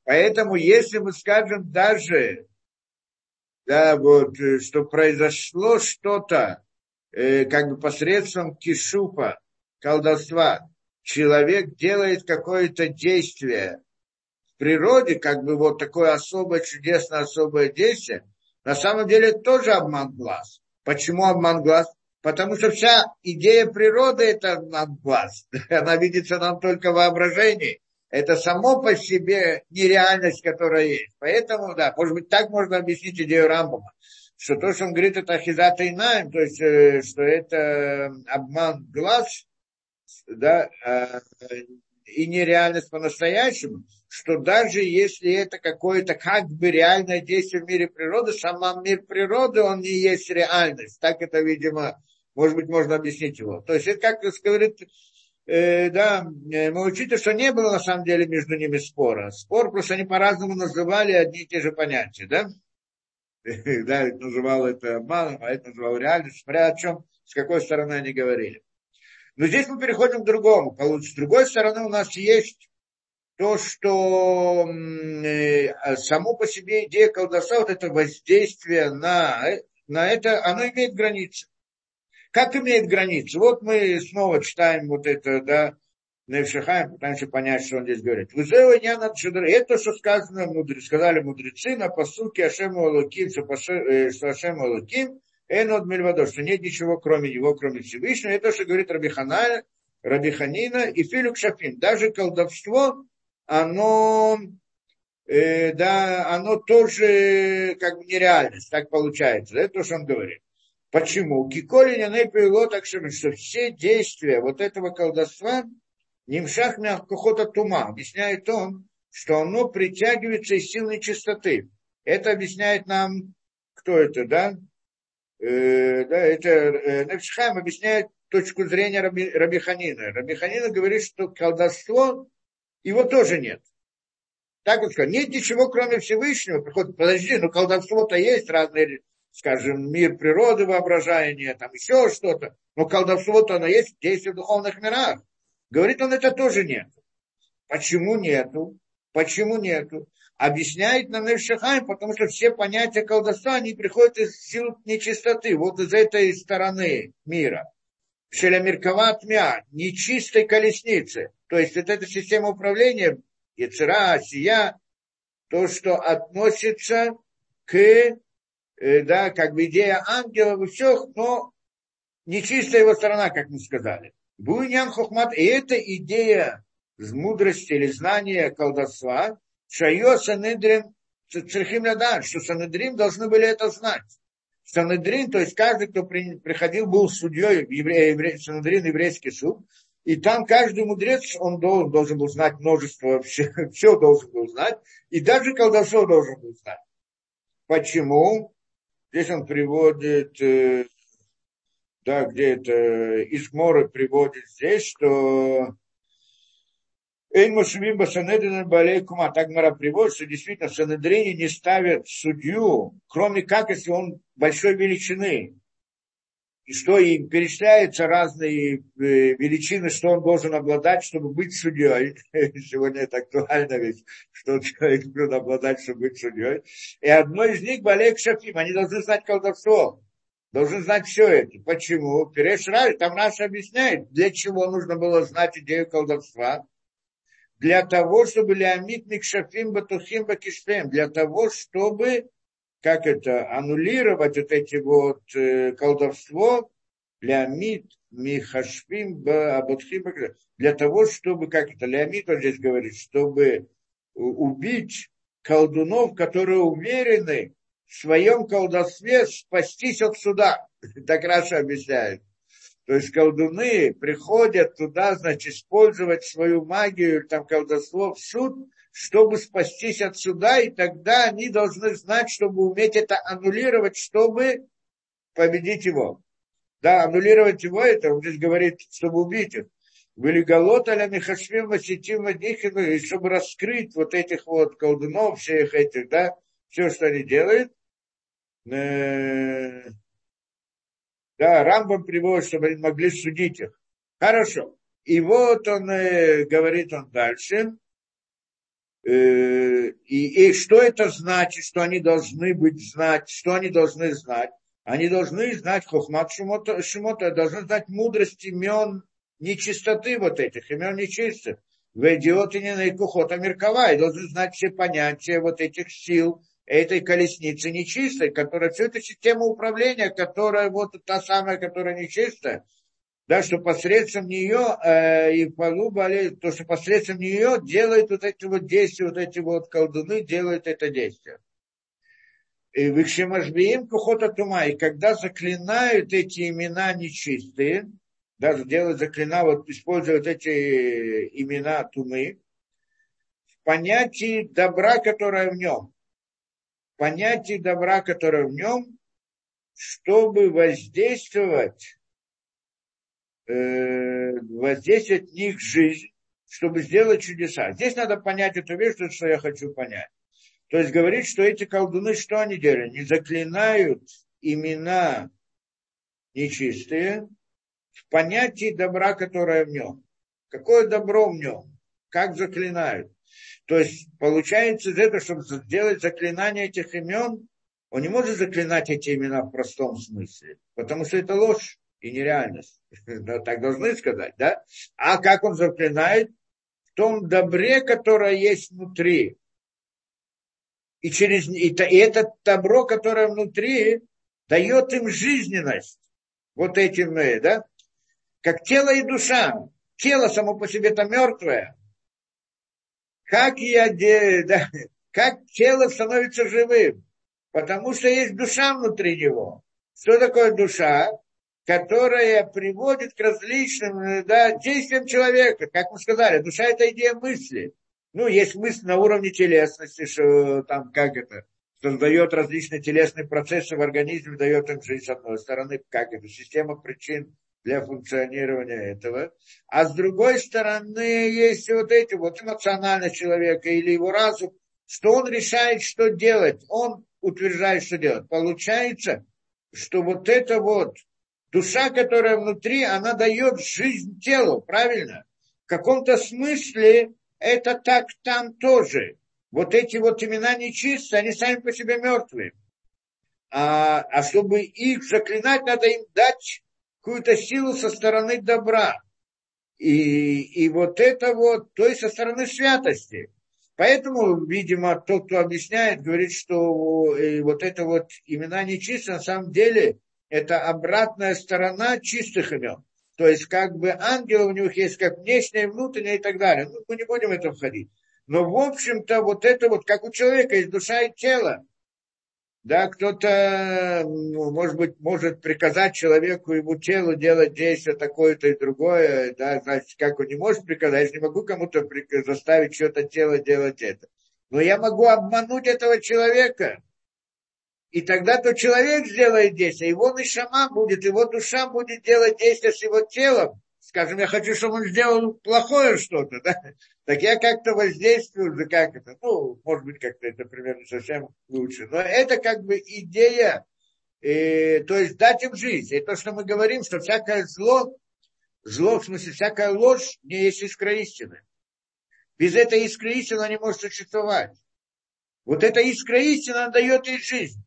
Поэтому, если мы скажем даже, да, вот, что произошло что-то, э, как бы посредством кишупа, колдовства, человек делает какое-то действие, природе, как бы вот такое особое, чудесное, особое действие, на самом деле тоже обман глаз. Почему обман глаз? Потому что вся идея природы – это обман глаз. Она видится нам только в воображении. Это само по себе нереальность, которая есть. Поэтому, да, может быть, так можно объяснить идею Рамбома. Что то, что он говорит, это ахизата инаем, то есть, э, что это обман глаз, да, э, и нереальность по-настоящему, что даже если это какое-то как бы реальное действие в мире природы, сам мир природы, он не есть реальность. Так это, видимо, может быть, можно объяснить его. То есть это как говорит, э, да, э, мы учили, что не было на самом деле между ними спора. Спор, просто они по-разному называли одни и те же понятия, да? Да, это называл это обманом, а это называл реальностью, смотря о чем, с какой стороны они говорили. Но здесь мы переходим к другому. С другой стороны, у нас есть то, что э, само по себе идея колдовства, вот это воздействие на, на это, оно имеет границы. Как имеет границы? Вот мы снова читаем вот это, да, Невшихаем, пытаемся понять, что он здесь говорит. Это, что сказано, мудрецы, сказали мудрецы на посуке Ашему Алуким, что э, Ашему Алуким, Энод Мельвадо, что нет ничего кроме него, кроме Всевышнего. Это, что говорит Рабихана, Рабиханина и Филюк Шафин. Даже колдовство, оно, э, да, оно тоже как бы нереальность, так получается. Это то, что он говорит. Почему? Киколи не так, что все действия вот этого колдовства, Нимшах Мягкохота Тума, объясняет он, что оно притягивается из силы чистоты. Это объясняет нам, кто это, да? Э, да, это э, Невшхайм объясняет точку зрения Раби, Рабиханина. Рабиханина говорит, что колдовство, его тоже нет. Так вот нет ничего, кроме Всевышнего. Приходит, подожди, ну колдовство-то есть, разные, скажем, мир природы, воображение, там еще что-то. Но колдовство-то оно есть, действие в духовных мирах. Говорит он, это тоже нет. Почему нету? Почему нету? объясняет нам Невшахайм, потому что все понятия колдовства, они приходят из сил нечистоты, вот из этой стороны мира. Шелямиркават мя, нечистой колесницы. То есть вот эта система управления, Яцера, Сия, то, что относится к, э, да, как бы идея ангелов и всех, но нечистая его сторона, как мы сказали. Буйнян Хохмат, и эта идея мудрости или знания колдовства, Шайо Санедрин Церхим Ладан, что Санедрин должны были это знать. Санедрин, то есть каждый, кто при, приходил, был судьей, евре, евре, Санедрин, еврейский суд, и там каждый мудрец, он должен, должен был знать множество, все, все должен был знать, и даже колдовство должен был знать. Почему? Здесь он приводит, э, да, где это, из Мора приводит здесь, что Эйн Мушевим Басанедрин Балей Кума. Так Мара приводит, что действительно в Санедрине не ставят судью, кроме как, если он большой величины. И что им перечисляются разные э, величины, что он должен обладать, чтобы быть судьей. Сегодня это актуально ведь, что человек должен обладать, чтобы быть судьей. И одно из них Балек Шафим. Они должны знать колдовство. Должны знать все это. Почему? Переш там Раш объясняет, для чего нужно было знать идею колдовства для того, чтобы Леомит Микшафим Батухим Бакишпем, для того, чтобы, как это, аннулировать вот эти вот э, колдовство, Леомит Михашпим Батухим для того, чтобы, как это, Леомит он здесь говорит, чтобы убить колдунов, которые уверены в своем колдовстве спастись от суда. Так Раша объясняет. То есть колдуны приходят туда, значит, использовать свою магию, там колдовство в суд, чтобы спастись от суда, и тогда они должны знать, чтобы уметь это аннулировать, чтобы победить его. Да, аннулировать его, это он здесь говорит, чтобы убить их. Были голоталя Михашвим Васитим Вадихину, и чтобы раскрыть вот этих вот колдунов, всех этих, да, все, что они делают. Э, да, Рамбам приводит, чтобы они могли судить их. Хорошо. И вот он э, говорит он дальше. Э, и, и что это значит, что они должны быть знать, что они должны знать? Они должны знать хохмат шумота, шумота должны знать мудрость имен нечистоты вот этих, имен нечистых. В идиоте не на кухота меркова, и должны знать все понятия вот этих сил, этой колесницы нечистой, которая все это система управления, которая вот та самая, которая нечистая, да, что посредством нее э, и полубали, то, что посредством нее делают вот эти вот действия, вот эти вот колдуны делают это действие. И Викшемашбиим Кухота Тума, и когда заклинают эти имена нечистые, даже делают заклина, вот используют эти имена Тумы, в понятии добра, которое в нем, понятие добра, которое в нем, чтобы воздействовать, э, воздействовать в них жизнь, чтобы сделать чудеса. Здесь надо понять эту вещь, что я хочу понять. То есть говорит, что эти колдуны, что они делают? Они заклинают имена нечистые в понятии добра, которое в нем. Какое добро в нем? Как заклинают? То есть получается из этого, чтобы сделать заклинание этих имен, он не может заклинать эти имена в простом смысле, потому что это ложь и нереальность. Так должны сказать, да? А как он заклинает? В том добре, которое есть внутри и, через, и, и это добро, которое внутри, дает им жизненность. Вот этим, да? Как тело и душа. Тело само по себе-то мертвое. Как, я, да, как тело становится живым? Потому что есть душа внутри него. Что такое душа? Которая приводит к различным э, да, действиям человека. Как мы сказали, душа это идея мысли. Ну, есть мысль на уровне телесности, что там как это, создает различные телесные процессы в организме, дает им жизнь с одной стороны, как это, система причин для функционирования этого. А с другой стороны, есть вот эти вот эмоциональность человека или его разум, что он решает, что делать. Он утверждает, что делать. Получается, что вот это вот душа, которая внутри, она дает жизнь телу, правильно? В каком-то смысле это так там тоже. Вот эти вот имена нечистые, они сами по себе мертвые. А, а чтобы их заклинать, надо им дать какую-то силу со стороны добра. И, и вот это вот, то есть со стороны святости. Поэтому, видимо, тот, кто объясняет, говорит, что э, вот это вот имена нечистые, на самом деле, это обратная сторона чистых имен. То есть как бы ангелы у них есть как внешнее, внутреннее и так далее. Ну, мы не будем в это входить. Но, в общем-то, вот это вот, как у человека есть душа и тело. Да, кто-то, ну, может быть, может приказать человеку, ему телу делать действие такое-то и другое, да, значит, как он не может приказать, я не могу кому-то заставить что-то тело делать это. Но я могу обмануть этого человека, и тогда тот человек сделает действие, его нишама будет, его душа будет делать действие с его телом. Скажем, я хочу, чтобы он сделал плохое что-то, да? Так я как-то воздействую, да как это, ну, может быть, как-то это примерно совсем лучше. Но это как бы идея, э, то есть дать им жизнь. И то, что мы говорим, что всякое зло, зло, в смысле, всякая ложь не есть искра истины. Без этой искры истины она не может существовать. Вот эта искра истины, дает ей жизнь.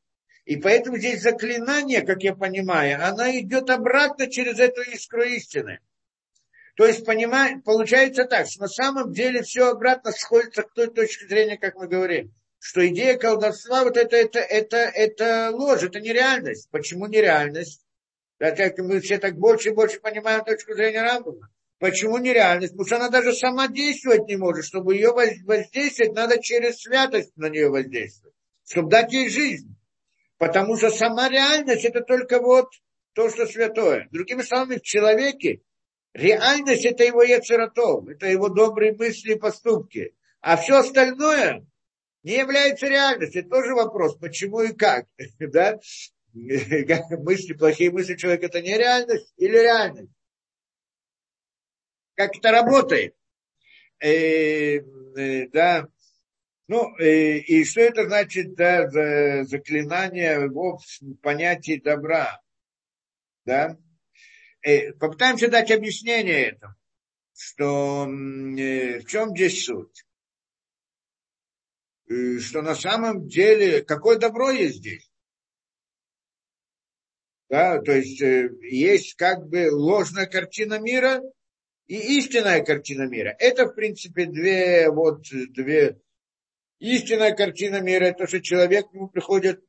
И поэтому здесь заклинание, как я понимаю, оно идет обратно через эту искру истины. То есть, понимаю, получается так, что на самом деле все обратно сходится к той точке зрения, как мы говорим, что идея колдовства, вот это, это, это, это ложь, это нереальность. Почему нереальность? Так как мы все так больше и больше понимаем точку зрения Рамбова. Почему нереальность? Потому что она даже сама действовать не может. Чтобы ее воздействовать, надо через святость на нее воздействовать. Чтобы дать ей жизнь. Потому что сама реальность это только вот то, что святое. Другими словами, в человеке реальность это его яцератов, это его добрые мысли и поступки. А все остальное не является реальностью. Это тоже вопрос, почему и как. Да? мысли, плохие мысли человека это не реальность или реальность? Как это работает? Э, э, да, ну, и, э, и что это значит, да, за, заклинание в понятии добра, да? И э, попытаемся дать объяснение этому, что э, в чем здесь суть? Что на самом деле, какое добро есть здесь? Да, то есть есть как бы ложная картина мира и истинная картина мира. Это, в принципе, две, вот, две, Истинная картина мира – это что человек, к нему приходят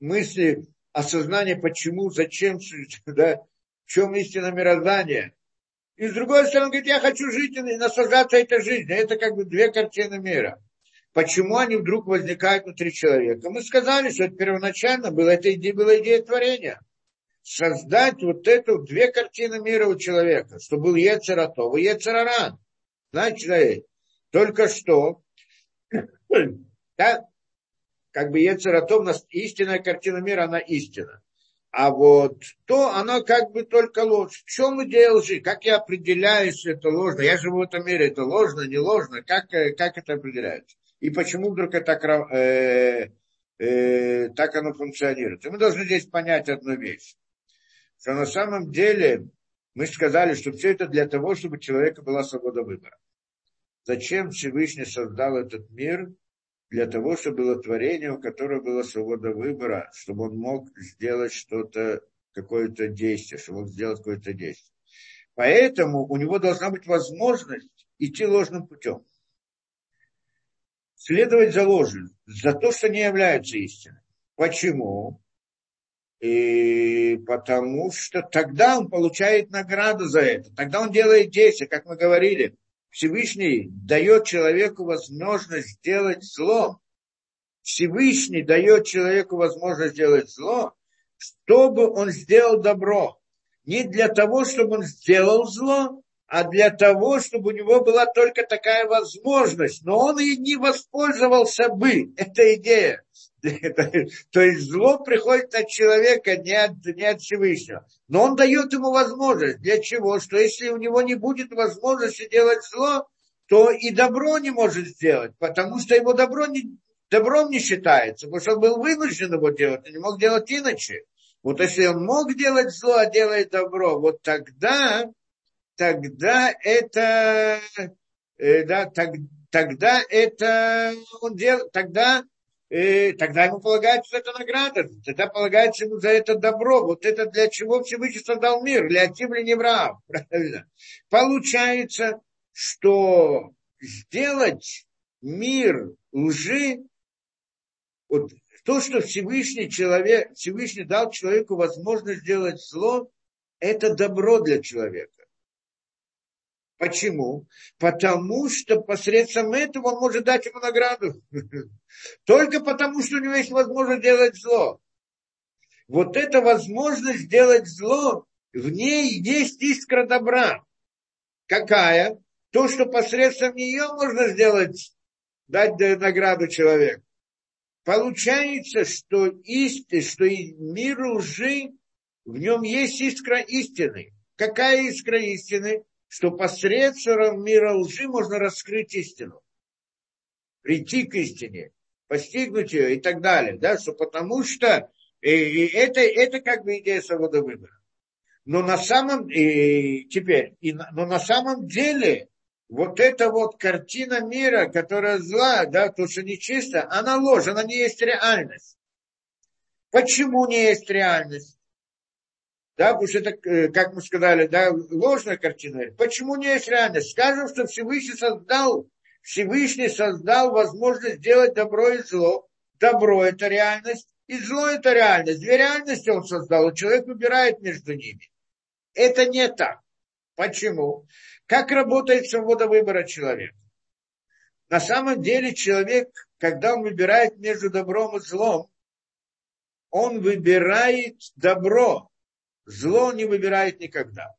мысли, осознание, почему, зачем, да, в чем истина мироздания. И с другой стороны, он говорит, я хочу жить и наслаждаться этой жизнью. Это как бы две картины мира. Почему они вдруг возникают внутри человека? Мы сказали, что это первоначально было, это идея, была идея творения. Создать вот эту две картины мира у человека, что был Ецератов и Ецераран. Знаете, только что, да, как бы Ецератов, истинная картина мира, она истина. А вот то, оно как бы только ложь. В чем идея лжи? Как я определяю, что это ложно? Я живу в этом мире, это ложно, не ложно? Как, э, как это определяется? И почему вдруг это так, э, э, так оно функционирует? И мы должны здесь понять одну вещь. Что на самом деле мы сказали, что все это для того, чтобы у человека была свобода выбора. Зачем Всевышний создал этот мир? Для того, чтобы было творение, у которого была свобода выбора, чтобы он мог сделать что-то, какое-то действие, чтобы он сделать какое-то действие. Поэтому у него должна быть возможность идти ложным путем. Следовать за ложью, за то, что не является истиной. Почему? И потому что тогда он получает награду за это. Тогда он делает действия, как мы говорили. Всевышний дает человеку возможность сделать зло. Всевышний дает человеку возможность сделать зло, чтобы он сделал добро. Не для того, чтобы он сделал зло, а для того, чтобы у него была только такая возможность. Но он и не воспользовался бы. Это идея. То есть зло приходит от человека, не от, не от Всевышнего. Но он дает ему возможность. Для чего? Что если у него не будет возможности делать зло, то и добро не может сделать, потому что его добро не, добром не считается, потому что он был вынужден его делать, он не мог делать иначе. Вот если он мог делать зло, а делает добро, вот тогда, тогда это, э, да, так, тогда это он делает, тогда и тогда ему полагается эта награда, тогда полагается ему за это добро. Вот это для чего Всевышний создал мир, для Ативли Неврав. Правильно? Получается, что сделать мир лжи, вот то, что Всевышний, человек, Всевышний дал человеку возможность сделать зло, это добро для человека. Почему? Потому что посредством этого он может дать ему награду. Только потому, что у него есть возможность делать зло. Вот эта возможность сделать зло, в ней есть искра добра. Какая? То, что посредством нее можно сделать, дать награду человеку. Получается, что, исти, что мир лжи, в нем есть искра истины. Какая искра истины? Что посредством мира лжи можно раскрыть истину, прийти к истине, постигнуть ее и так далее. Да? Что потому что и, и это, это как бы идея свободы выбора. Но на самом и теперь, и, но на самом деле вот эта вот картина мира, которая зла, да, то, что нечисто, она ложь, она не есть реальность. Почему не есть реальность? Да, потому что это, э, как мы сказали, да, ложная картина. Почему не есть реальность? Скажем, что Всевышний создал, Всевышний создал возможность сделать добро и зло. Добро – это реальность, и зло – это реальность. Две реальности он создал, и человек выбирает между ними. Это не так. Почему? Как работает свобода выбора человека? На самом деле человек, когда он выбирает между добром и злом, он выбирает добро, Зло не выбирает никогда.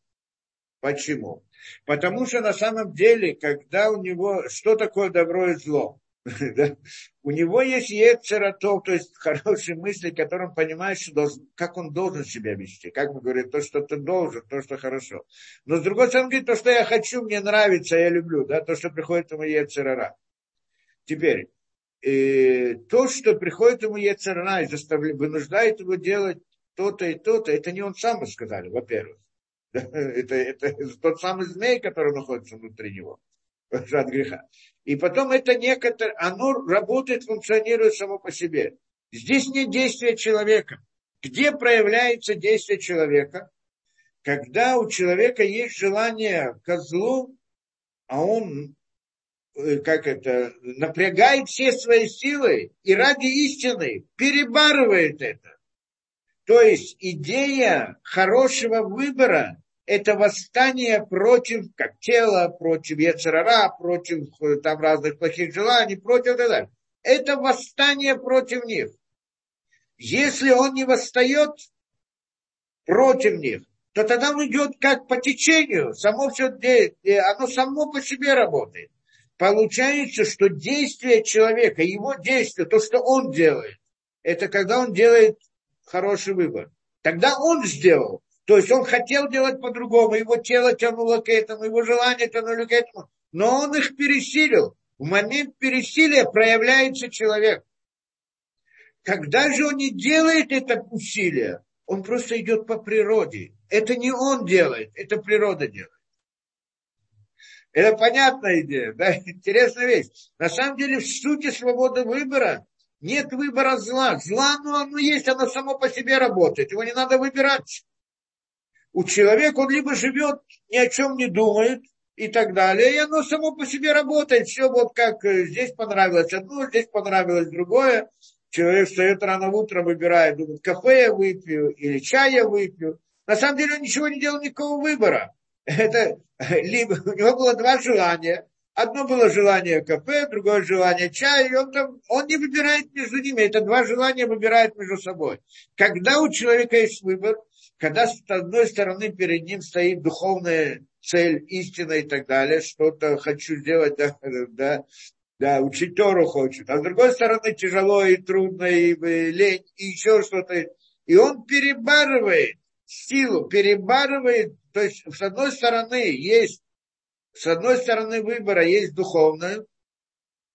Почему? Потому что на самом деле, когда у него, что такое добро и зло? У него есть ецератов, то есть хорошие мысли, которым понимает, что должен, как он должен себя вести. Как мы говорим, то, что ты должен, то, что хорошо. Но с другой стороны, говорит, то, что я хочу, мне нравится, я люблю, да, то, что приходит ему ецерара. Теперь, э, то, что приходит ему ецерара и заставляет, вынуждает его делать то-то и то-то, это не он сам сказали, во-первых. Это, это тот самый змей, который находится внутри него от греха. И потом это некоторое, оно работает, функционирует само по себе. Здесь нет действия человека. Где проявляется действие человека? Когда у человека есть желание козлу, а он э, как это, напрягает все свои силы и ради истины перебарывает это. То есть идея хорошего выбора – это восстание против, как тело, против Ецерара, против э, там разных плохих желаний, против так далее. Это восстание против них. Если он не восстает против них, то тогда он идет как по течению, само все, оно само по себе работает. Получается, что действие человека, его действие, то, что он делает, это когда он делает хороший выбор. Тогда он сделал. То есть он хотел делать по-другому, его тело тянуло к этому, его желание тянуло к этому, но он их пересилил. В момент пересилия проявляется человек. Когда же он не делает это усилие, он просто идет по природе. Это не он делает, это природа делает. Это понятная идея, да? Интересная вещь. На самом деле, в сути свободы выбора нет выбора зла. Зла, ну, оно есть, оно само по себе работает. Его не надо выбирать. У человека он либо живет, ни о чем не думает, и так далее, и оно само по себе работает. Все вот как э, здесь понравилось одно, здесь понравилось другое. Человек встает рано утром, выбирает, думает, кафе я выпью или чай я выпью. На самом деле он ничего не делал, никакого выбора. Это либо у него было два желания. Одно было желание кафе, другое желание чая, и он, там, он не выбирает между ними. Это два желания выбирает между собой. Когда у человека есть выбор, когда с одной стороны перед ним стоит духовная цель, истина и так далее, что-то хочу сделать, да, да, да, учить Тору хочет. А с другой стороны тяжело и трудно, и, и лень, и еще что-то. И он перебарывает силу, перебарывает. То есть, с одной стороны, есть, с одной стороны выбора есть духовная,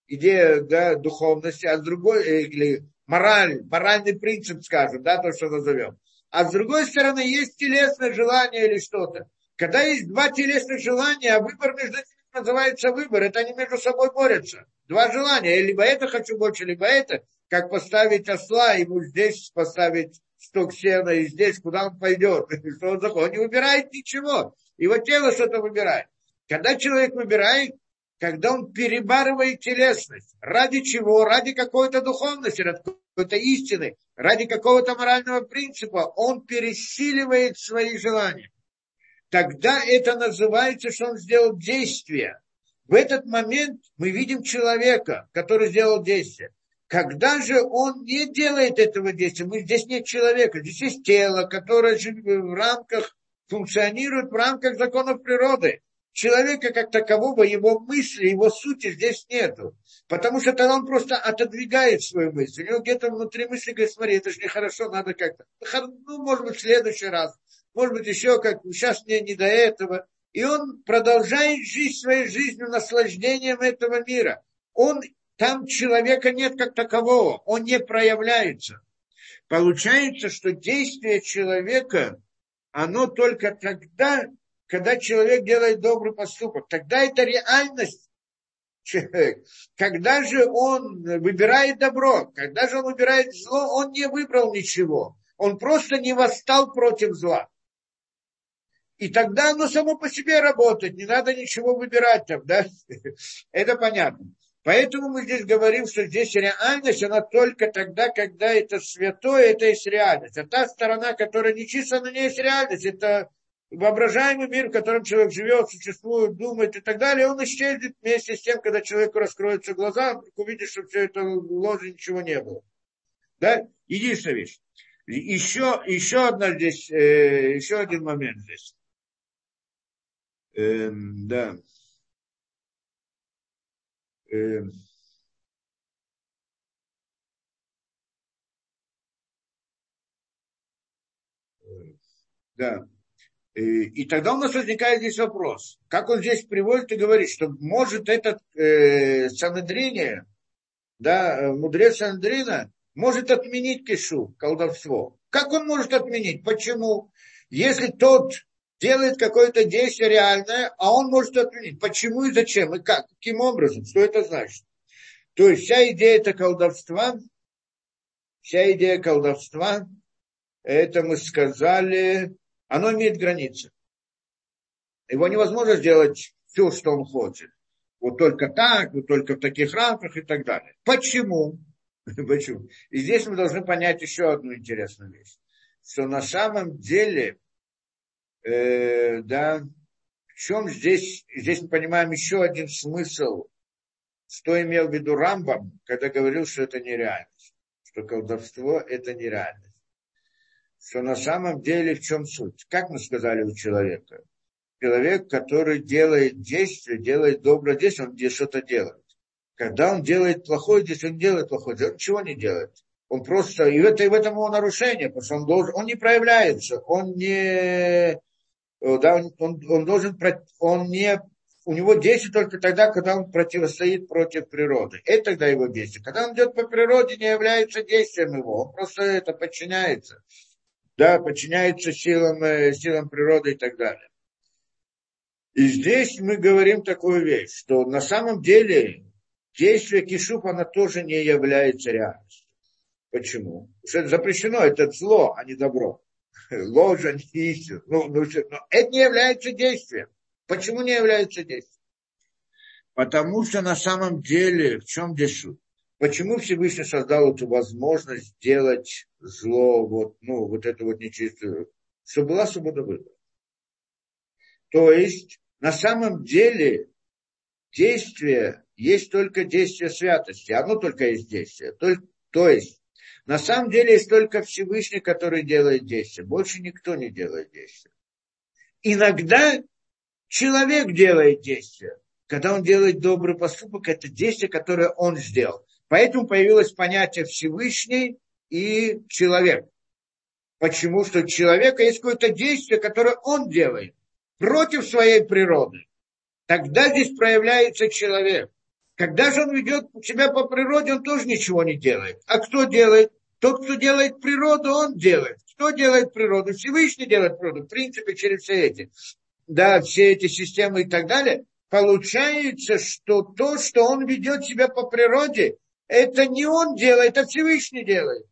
идея да, духовности, а с другой, э, или мораль, моральный принцип, скажем, да, то, что назовем. А с другой стороны, есть телесное желание или что-то. Когда есть два телесных желания, а выбор между ними называется выбор, это они между собой борются. Два желания, либо это хочу больше, либо это, как поставить осла, ему здесь поставить сток сена, и здесь, куда он пойдет, что он захочет. Он не выбирает ничего, его тело что-то выбирает. Когда человек выбирает, когда он перебарывает телесность, ради чего? Ради какой-то духовности, ради какой-то истины, ради какого-то морального принципа, он пересиливает свои желания тогда это называется, что он сделал действие. В этот момент мы видим человека, который сделал действие. Когда же он не делает этого действия, мы, здесь нет человека, здесь есть тело, которое в рамках, функционирует в рамках законов природы. Человека как такового, его мысли, его сути здесь нету. Потому что тогда он просто отодвигает свою мысль. У него где-то внутри мысли говорит, смотри, это же нехорошо, надо как-то. Ну, может быть, в следующий раз может быть, еще как сейчас мне не до этого. И он продолжает жить своей жизнью, наслаждением этого мира. Он, там человека нет как такового, он не проявляется. Получается, что действие человека, оно только тогда, когда человек делает добрый поступок. Тогда это реальность человек. Когда же он выбирает добро, когда же он выбирает зло, он не выбрал ничего. Он просто не восстал против зла. И тогда оно само по себе работает, не надо ничего выбирать там, да? Это понятно. Поэтому мы здесь говорим, что здесь реальность, она только тогда, когда это святое, это есть реальность. А та сторона, которая нечиста, она не есть реальность. Это воображаемый мир, в котором человек живет, существует, думает и так далее, он исчезнет вместе с тем, когда человеку раскроются глаза, он увидит, что все это ложь, ничего не было. Да? Единственная вещь. Еще, еще одна здесь, э, еще один момент здесь. Э, да. Э, да. И, и тогда у нас возникает здесь вопрос, как он здесь приводит и говорит, что может этот э, Санедрение, да, мудрец Санедрина, может отменить кишу, колдовство. Как он может отменить? Почему? Если тот делает какое-то действие реальное, а он может отменить. Почему и зачем, и как, каким образом, что это значит. То есть вся идея это колдовства, вся идея колдовства, это мы сказали, оно имеет границы. Его невозможно сделать все, что он хочет. Вот только так, вот только в таких рамках и так далее. Почему? Почему? И здесь мы должны понять еще одну интересную вещь. Что на самом деле, э, да, в чем здесь, здесь мы понимаем еще один смысл, что имел в виду Рамбам, когда говорил, что это нереальность, что колдовство это нереальность. Что на самом деле в чем суть? Как мы сказали у человека? Человек, который делает действие, делает доброе действие, он что-то делает. Когда он делает плохое действие, он делает плохое действие, он ничего не делает. Он просто, и это, и в этом его нарушение, потому что он, должен, он не проявляется, он не, да, он, он, он должен, он не, у него действие только тогда, когда он противостоит против природы. Это тогда его действие. Когда он идет по природе, не является действием его, он просто это подчиняется. Да, подчиняется силам, э, силам природы и так далее. И здесь мы говорим такую вещь, что на самом деле действие кишуп, оно тоже не является реальностью. Почему? Потому что это запрещено, это зло, а не добро. Ложь, а не истина. Ну, ну, но это не является действием. Почему не является действием? Потому что на самом деле, в чем здесь суть? Почему Всевышний создал эту возможность делать зло, вот, ну, вот это вот нечистую, чтобы была свобода выбора. То есть, на самом деле, действие есть только действие святости, оно только есть действие. То, то есть, на самом деле есть только Всевышний, который делает действие. Больше никто не делает действие. Иногда человек делает действие. Когда он делает добрый поступок, это действие, которое он сделал. Поэтому появилось понятие Всевышний и человек. Почему? Что у человека есть какое-то действие, которое он делает против своей природы. Тогда здесь проявляется человек. Когда же он ведет себя по природе, он тоже ничего не делает. А кто делает? Тот, кто делает природу, он делает. Кто делает природу? Всевышний делает природу. В принципе, через все эти, да, все эти системы и так далее. Получается, что то, что он ведет себя по природе, это не он делает, а Всевышний делает.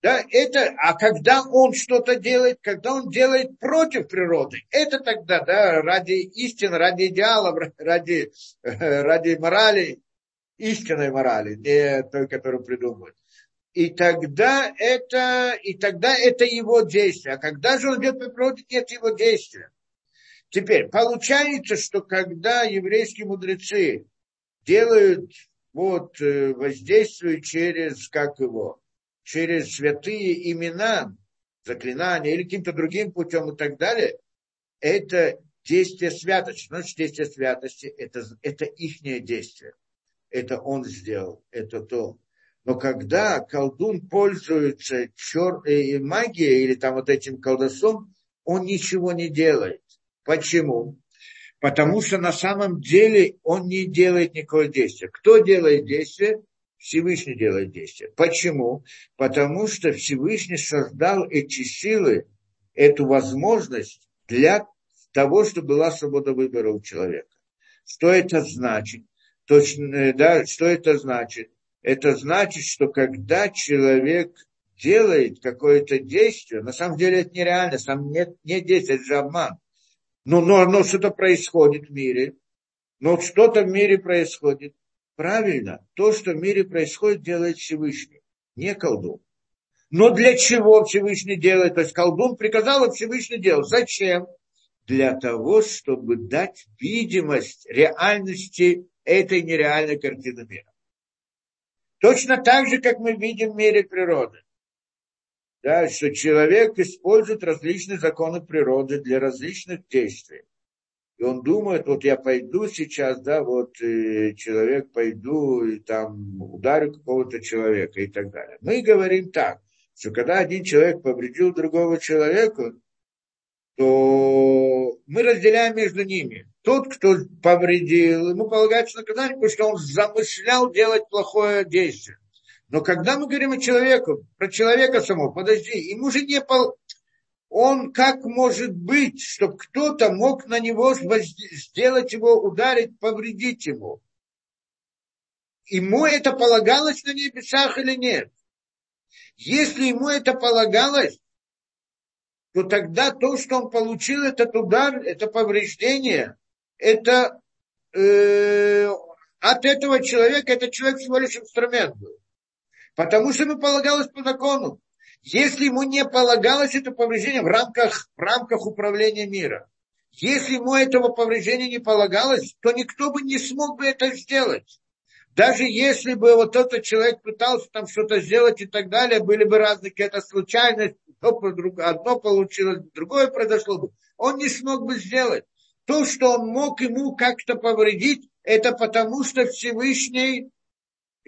Да, это, а когда он что-то делает, когда он делает против природы, это тогда, да, ради истины, ради идеалов, ради, ради морали, истинной морали, не той, которую придумывают. И тогда это, и тогда это его действие. А когда же он идет по природе, нет его действия. Теперь, получается, что когда еврейские мудрецы делают вот, э, воздействует через, как его, через святые имена, заклинания или каким-то другим путем и так далее, это действие святости. Значит, действие святости это, это их действие. Это он сделал, это то. Но когда колдун пользуется чер... Э, магией или там вот этим колдосом, он ничего не делает. Почему? Потому что на самом деле он не делает никакого действия. Кто делает действие? Всевышний делает действие. Почему? Потому что Всевышний создал эти силы, эту возможность для того, чтобы была свобода выбора у человека. Что это значит? Точно, э, да, что это значит? Это значит, что когда человек делает какое-то действие, на самом деле это нереально, сам нет, нет действия, это же обман. Но, но, но что-то происходит в мире. Но что-то в мире происходит. Правильно, то, что в мире происходит, делает Всевышний, не колдун. Но для чего Всевышний делает? То есть колдун приказал, а Всевышний делал. Зачем? Для того, чтобы дать видимость реальности этой нереальной картины мира. Точно так же, как мы видим в мире природы да, что человек использует различные законы природы для различных действий. И он думает, вот я пойду сейчас, да, вот э, человек пойду и там ударю какого-то человека и так далее. Мы говорим так, что когда один человек повредил другого человека, то мы разделяем между ними. Тот, кто повредил, ему полагается наказание, потому что он замышлял делать плохое действие. Но когда мы говорим о человеке, про человека самого, подожди, ему же не пол... Он как может быть, чтобы кто-то мог на него сделать его, ударить, повредить его? Ему это полагалось на небесах или нет? Если ему это полагалось, то тогда то, что он получил, этот удар, это повреждение, это э, от этого человека, этот человек всего лишь инструмент был. Потому что ему полагалось по закону. Если ему не полагалось это повреждение в рамках, в рамках управления мира, если ему этого повреждения не полагалось, то никто бы не смог бы это сделать. Даже если бы вот этот человек пытался там что-то сделать и так далее, были бы разные какие-то случайности, одно получилось, другое произошло бы, он не смог бы сделать. То, что он мог ему как-то повредить, это потому, что Всевышний,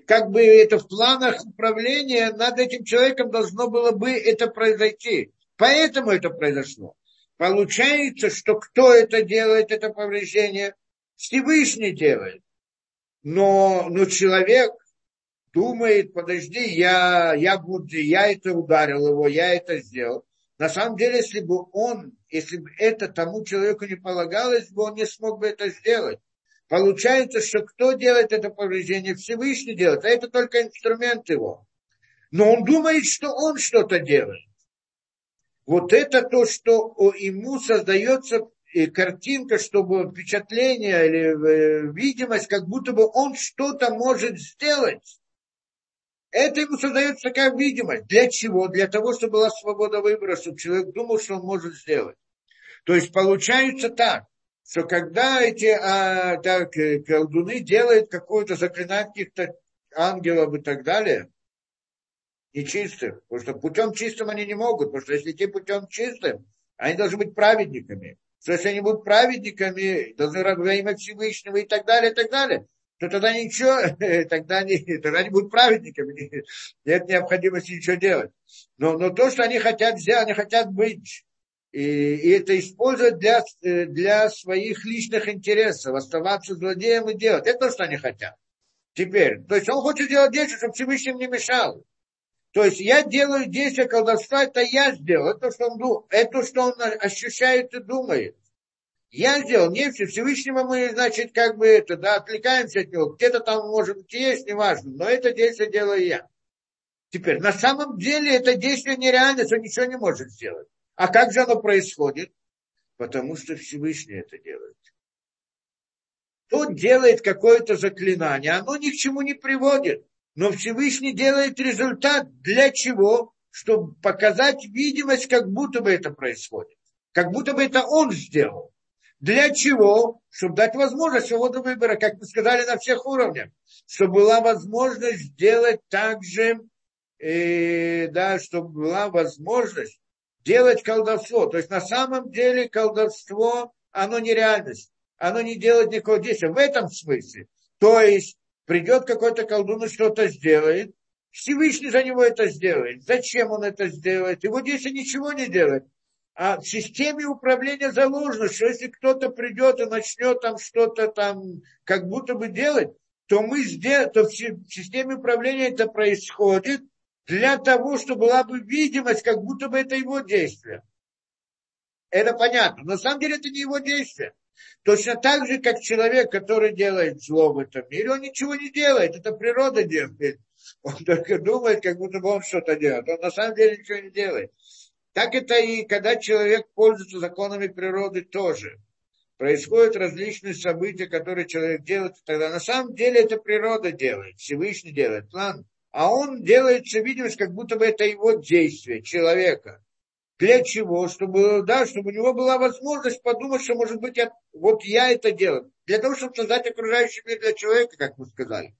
как бы это в планах управления, над этим человеком должно было бы это произойти. Поэтому это произошло. Получается, что кто это делает, это повреждение? Всевышний делает. Но, но человек думает, подожди, я, я, буду, я это ударил его, я это сделал. На самом деле, если бы он, если бы это тому человеку не полагалось бы, он не смог бы это сделать. Получается, что кто делает это повреждение? Всевышний делает, а это только инструмент его. Но он думает, что он что-то делает. Вот это то, что ему создается картинка, чтобы впечатление или э, видимость, как будто бы он что-то может сделать. Это ему создается такая видимость. Для чего? Для того, чтобы была свобода выбора, чтобы человек думал, что он может сделать. То есть получается так, что когда эти а, так, э, колдуны делают какое-то заклинание каких-то ангелов и так далее, нечистых, потому что путем чистым они не могут, потому что если идти путем чистым, они должны быть праведниками. Что если они будут праведниками, должны во имя Всевышнего и так далее, и так далее, то тогда ничего, тогда они, тогда они будут праведниками, нет необходимости ничего делать. Но, но то, что они хотят сделать, они хотят быть, и, и это использовать для, для своих личных интересов, оставаться злодеем и делать. Это то, что они хотят. Теперь, то есть он хочет делать действие, чтобы Всевышний не мешал. То есть я делаю действие колдовства, это я сделал, это что он, это, что он ощущает и думает. Я сделал, не все, Всевышнего мы, значит, как бы это, да, отвлекаемся от него. Где-то там, может быть, есть, неважно, но это действие делаю я. Теперь, на самом деле это действие нереально, что ничего не может сделать. А как же оно происходит? Потому что Всевышний это делает. Тот делает какое-то заклинание, оно ни к чему не приводит. Но Всевышний делает результат для чего? Чтобы показать видимость, как будто бы это происходит. Как будто бы это он сделал. Для чего? Чтобы дать возможность свободу выбора, как мы сказали, на всех уровнях. Чтобы была возможность сделать также, э, да, чтобы была возможность делать колдовство. То есть на самом деле колдовство, оно не реальность. Оно не делает никакого действия. В этом смысле. То есть придет какой-то колдун и что-то сделает, Всевышний за него это сделает. Зачем он это сделает? Его действие ничего не делает. А в системе управления заложено, что если кто-то придет и начнет там что-то там как будто бы делать, то мы сделаем, то в системе управления это происходит для того, чтобы была бы видимость, как будто бы это его действие. Это понятно. Но на самом деле это не его действие. Точно так же, как человек, который делает зло в этом мире, он ничего не делает, это природа делает. Он только думает, как будто бы он что-то делает. Он на самом деле ничего не делает. Так это и когда человек пользуется законами природы тоже. Происходят различные события, которые человек делает, тогда на самом деле это природа делает, Всевышний делает план. А он делает все видимость, как будто бы это его действие, человека. Для чего? Чтобы, да, чтобы у него была возможность подумать, что, может быть, я, вот я это делаю. Для того, чтобы создать окружающий мир для человека, как мы сказали.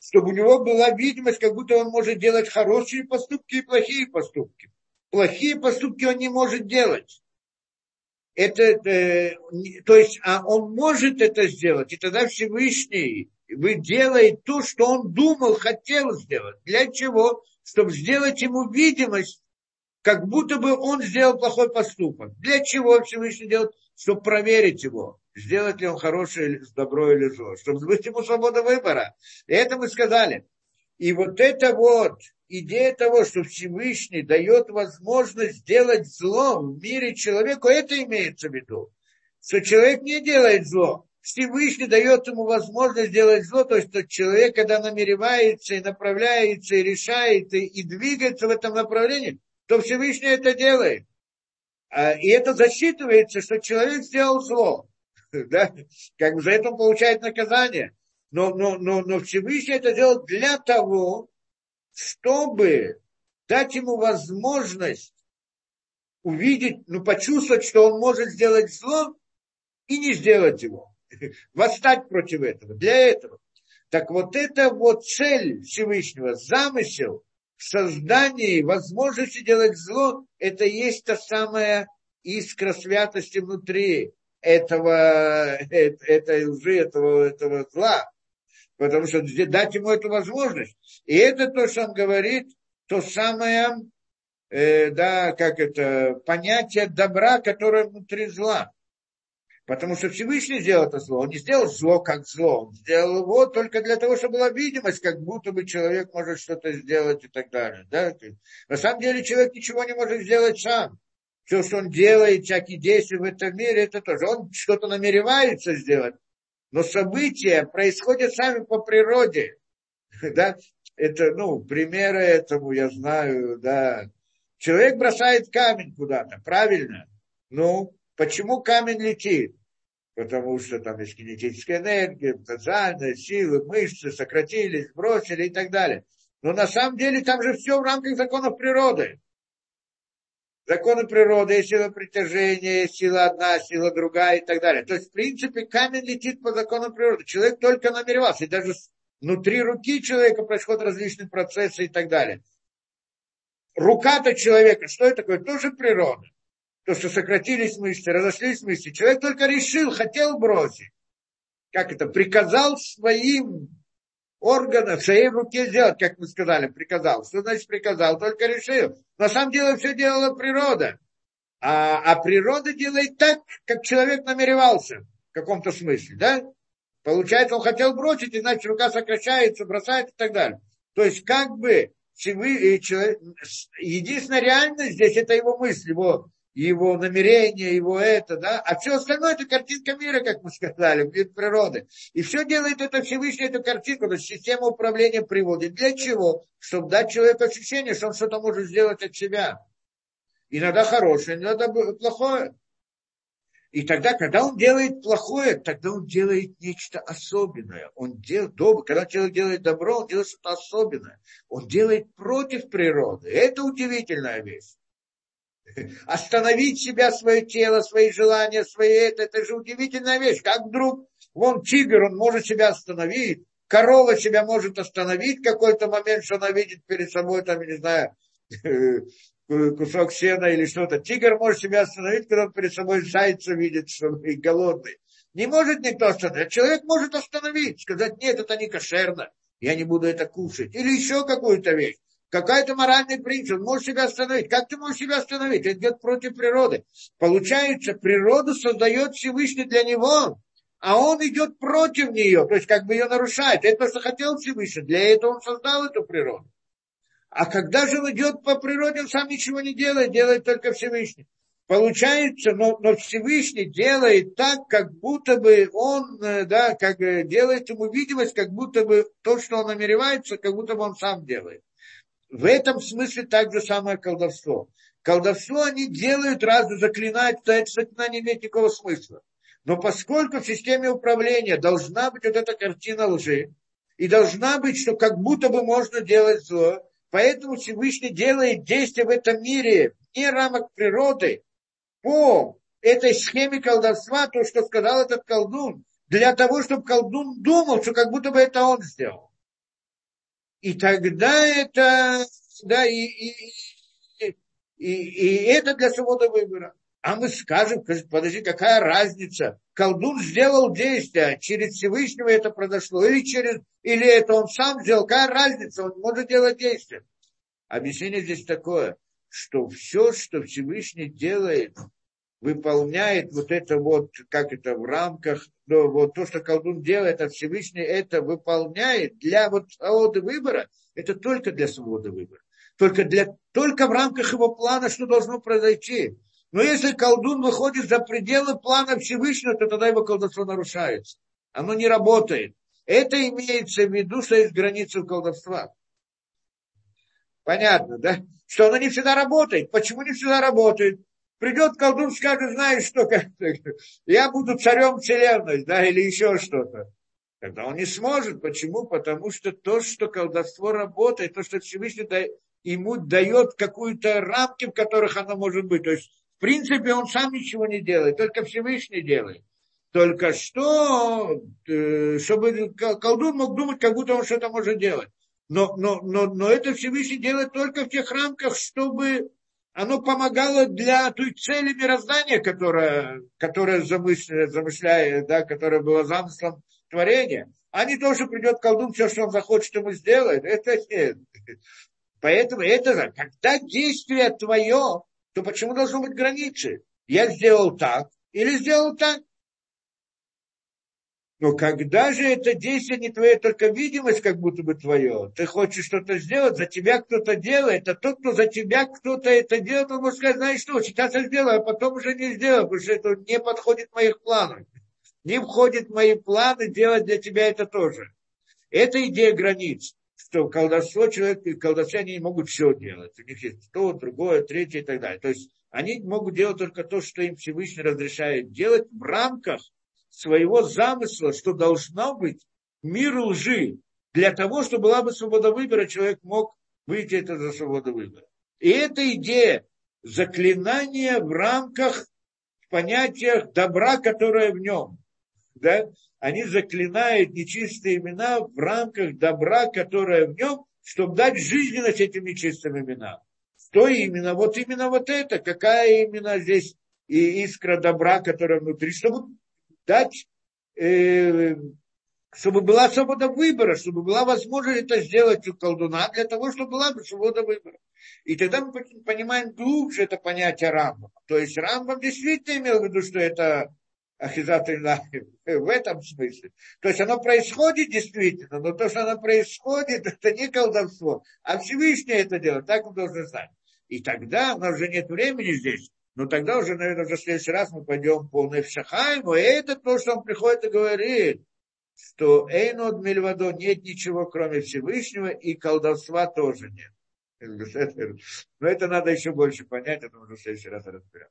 Чтобы у него была видимость, как будто он может делать хорошие поступки и плохие поступки. Плохие поступки он не может делать. Это, э, то есть, а он может это сделать, и тогда Всевышний вы делает то, что он думал, хотел сделать. Для чего? Чтобы сделать ему видимость как будто бы он сделал плохой поступок. Для чего Всевышний делает? Чтобы проверить его, сделать ли он хорошее добро или зло, чтобы быть ему свобода выбора. И это мы сказали. И вот это вот идея того, что Всевышний дает возможность сделать зло в мире человеку, это имеется в виду. Что человек не делает зло. Всевышний дает ему возможность сделать зло, то есть что человек, когда намеревается и направляется, и решает, и, и двигается в этом направлении, то Всевышний это делает. А, и это засчитывается, что человек сделал зло. Да? Как бы за это он получает наказание. Но, но, но, но Всевышний это делает для того, чтобы дать ему возможность увидеть, ну, почувствовать, что он может сделать зло и не сделать его. Восстать против этого. Для этого. Так вот это вот цель Всевышнего, замысел в создании возможности делать зло, это есть та самая искра святости внутри этого, это, это уже этого, этого зла. Потому что дать ему эту возможность. И это то, что он говорит, то самое, э, да, как это, понятие добра, которое внутри зла. Потому что Всевышний сделал это зло. Он не сделал зло как зло. Он сделал его только для того, чтобы была видимость, как будто бы человек может что-то сделать и так далее. Да? На самом деле человек ничего не может сделать сам. Все, что он делает, всякие действия в этом мире, это тоже. Он что-то намеревается сделать. Но события происходят сами по природе. Да? Это, ну, примеры этому я знаю, да. Человек бросает камень куда-то, правильно? Ну, Почему камень летит? Потому что там есть кинетическая энергия, потенциальная силы, мышцы сократились, бросили и так далее. Но на самом деле там же все в рамках законов природы. Законы природы, сила притяжения, сила одна, сила другая и так далее. То есть, в принципе, камень летит по законам природы. Человек только намеревался. И даже внутри руки человека происходят различные процессы и так далее. Рука-то человека, что это такое? Тоже природа то, что сократились мышцы, разошлись мышцы. Человек только решил, хотел бросить. Как это? Приказал своим органам, своей руке сделать, как мы сказали, приказал. Что значит приказал? Только решил. На самом деле все делала природа. А, а природа делает так, как человек намеревался в каком-то смысле, да? Получается, он хотел бросить, и значит рука сокращается, бросает и так далее. То есть, как бы, единственная реальность здесь это его мысль, его его намерение, его это, да, а все остальное это картинка мира, как мы сказали, мир природы. И все делает это Всевышний, эту картинку, то есть система управления приводит. Для чего? Чтобы дать человеку ощущение, что он что-то может сделать от себя. Иногда хорошее, иногда плохое. И тогда, когда он делает плохое, тогда он делает нечто особенное. Он делает добро. Когда человек делает добро, он делает что-то особенное. Он делает против природы. Это удивительная вещь. Остановить себя, свое тело, свои желания, свои это, это же удивительная вещь. Как вдруг, вон тигр, он может себя остановить, корова себя может остановить в какой-то момент, что она видит перед собой, там, не знаю, кусок сена или что-то. Тигр может себя остановить, когда он перед собой зайца видит, что он голодный. Не может никто остановить. Человек может остановить, сказать, нет, это не кошерно, я не буду это кушать. Или еще какую-то вещь какая-то моральный принцип, он может себя остановить. Как ты можешь себя остановить? Это идет против природы. Получается, природу создает Всевышний для него, а он идет против нее, то есть как бы ее нарушает. Это то, что хотел Всевышний. Для этого он создал эту природу. А когда же он идет по природе, он сам ничего не делает, делает только Всевышний. Получается, но, но Всевышний делает так, как будто бы он, э, да, как э, делает ему видимость, как будто бы то, что он намеревается, как будто бы он сам делает. В этом смысле также самое колдовство. Колдовство они делают разные, заклинают, это заклинание не имеет никакого смысла. Но поскольку в системе управления должна быть вот эта картина лжи, и должна быть, что как будто бы можно делать зло, поэтому Всевышний делает действия в этом мире не рамок природы, по этой схеме колдовства, то, что сказал этот колдун, для того, чтобы колдун думал, что как будто бы это он сделал. И тогда это, да, и, и, и, и это для свободы выбора. А мы скажем, подожди, какая разница? Колдун сделал действие, через Всевышнего это произошло, или, через, или это он сам сделал, какая разница, он может делать действие. Объяснение здесь такое, что все, что Всевышний делает, выполняет вот это вот, как это в рамках, ну, вот то, что колдун делает, а Всевышний это выполняет для вот свободы выбора, это только для свободы выбора. Только, для, только в рамках его плана, что должно произойти. Но если колдун выходит за пределы плана Всевышнего, то тогда его колдовство нарушается. Оно не работает. Это имеется в виду, что есть границы колдовства. Понятно, да? Что оно не всегда работает. Почему не всегда работает? Придет колдун, скажет, знаешь что, я буду царем вселенной, да, или еще что-то. Тогда он не сможет. Почему? Потому что то, что колдовство работает, то, что Всевышний ему дает какую-то рамки, в которых оно может быть. То есть, в принципе, он сам ничего не делает, только Всевышний делает. Только что, э, чтобы колдун мог думать, как будто он что-то может делать. Но, но, но, но это Всевышний делает только в тех рамках, чтобы оно помогало для той цели мироздания, которая, которая замышляет, замышляет да, которая была замыслом творения. А не то, что придет колдун, все, что он захочет, ему сделает. Это нет. Поэтому это, когда действие твое, то почему должны быть границы? Я сделал так или сделал так? Но когда же это действие не твое, только видимость как будто бы твое, ты хочешь что-то сделать, за тебя кто-то делает, а тот, кто за тебя кто-то это делает, он может сказать, знаешь что, сейчас я сделаю, а потом уже не сделаю, потому что это не подходит моих планов. Не входит в мои планы делать для тебя это тоже. Это идея границ, что колдовство человек, колдовцы не могут все делать. У них есть то, другое, третье и так далее. То есть они могут делать только то, что им Всевышний разрешает делать в рамках своего замысла, что должно быть мир лжи, для того, чтобы была бы свобода выбора, человек мог выйти это за свободу выбора. И эта идея заклинания в рамках, в понятиях добра, которое в нем. Да? Они заклинают нечистые имена в рамках добра, которое в нем, чтобы дать жизненность этим нечистым именам. Что именно? Вот именно вот это. Какая именно здесь и искра добра, которая внутри, чтобы дать, э, чтобы была свобода выбора, чтобы была возможность это сделать у колдуна, для того, чтобы была свобода выбора. И тогда мы понимаем глубже это понятие Рамбам. То есть Рамбам действительно имел в виду, что это Ахизат в этом смысле. То есть оно происходит действительно, но то, что оно происходит, это не колдовство, а Всевышний это делает, так мы должны знать. И тогда у нас уже нет времени здесь, но тогда уже, наверное, уже в следующий раз мы пойдем по Невшахайму, и это то, что он приходит и говорит, что Эйнод Мельвадо нет ничего, кроме Всевышнего, и колдовства тоже нет. Но это надо еще больше понять, это мы в следующий раз разберем.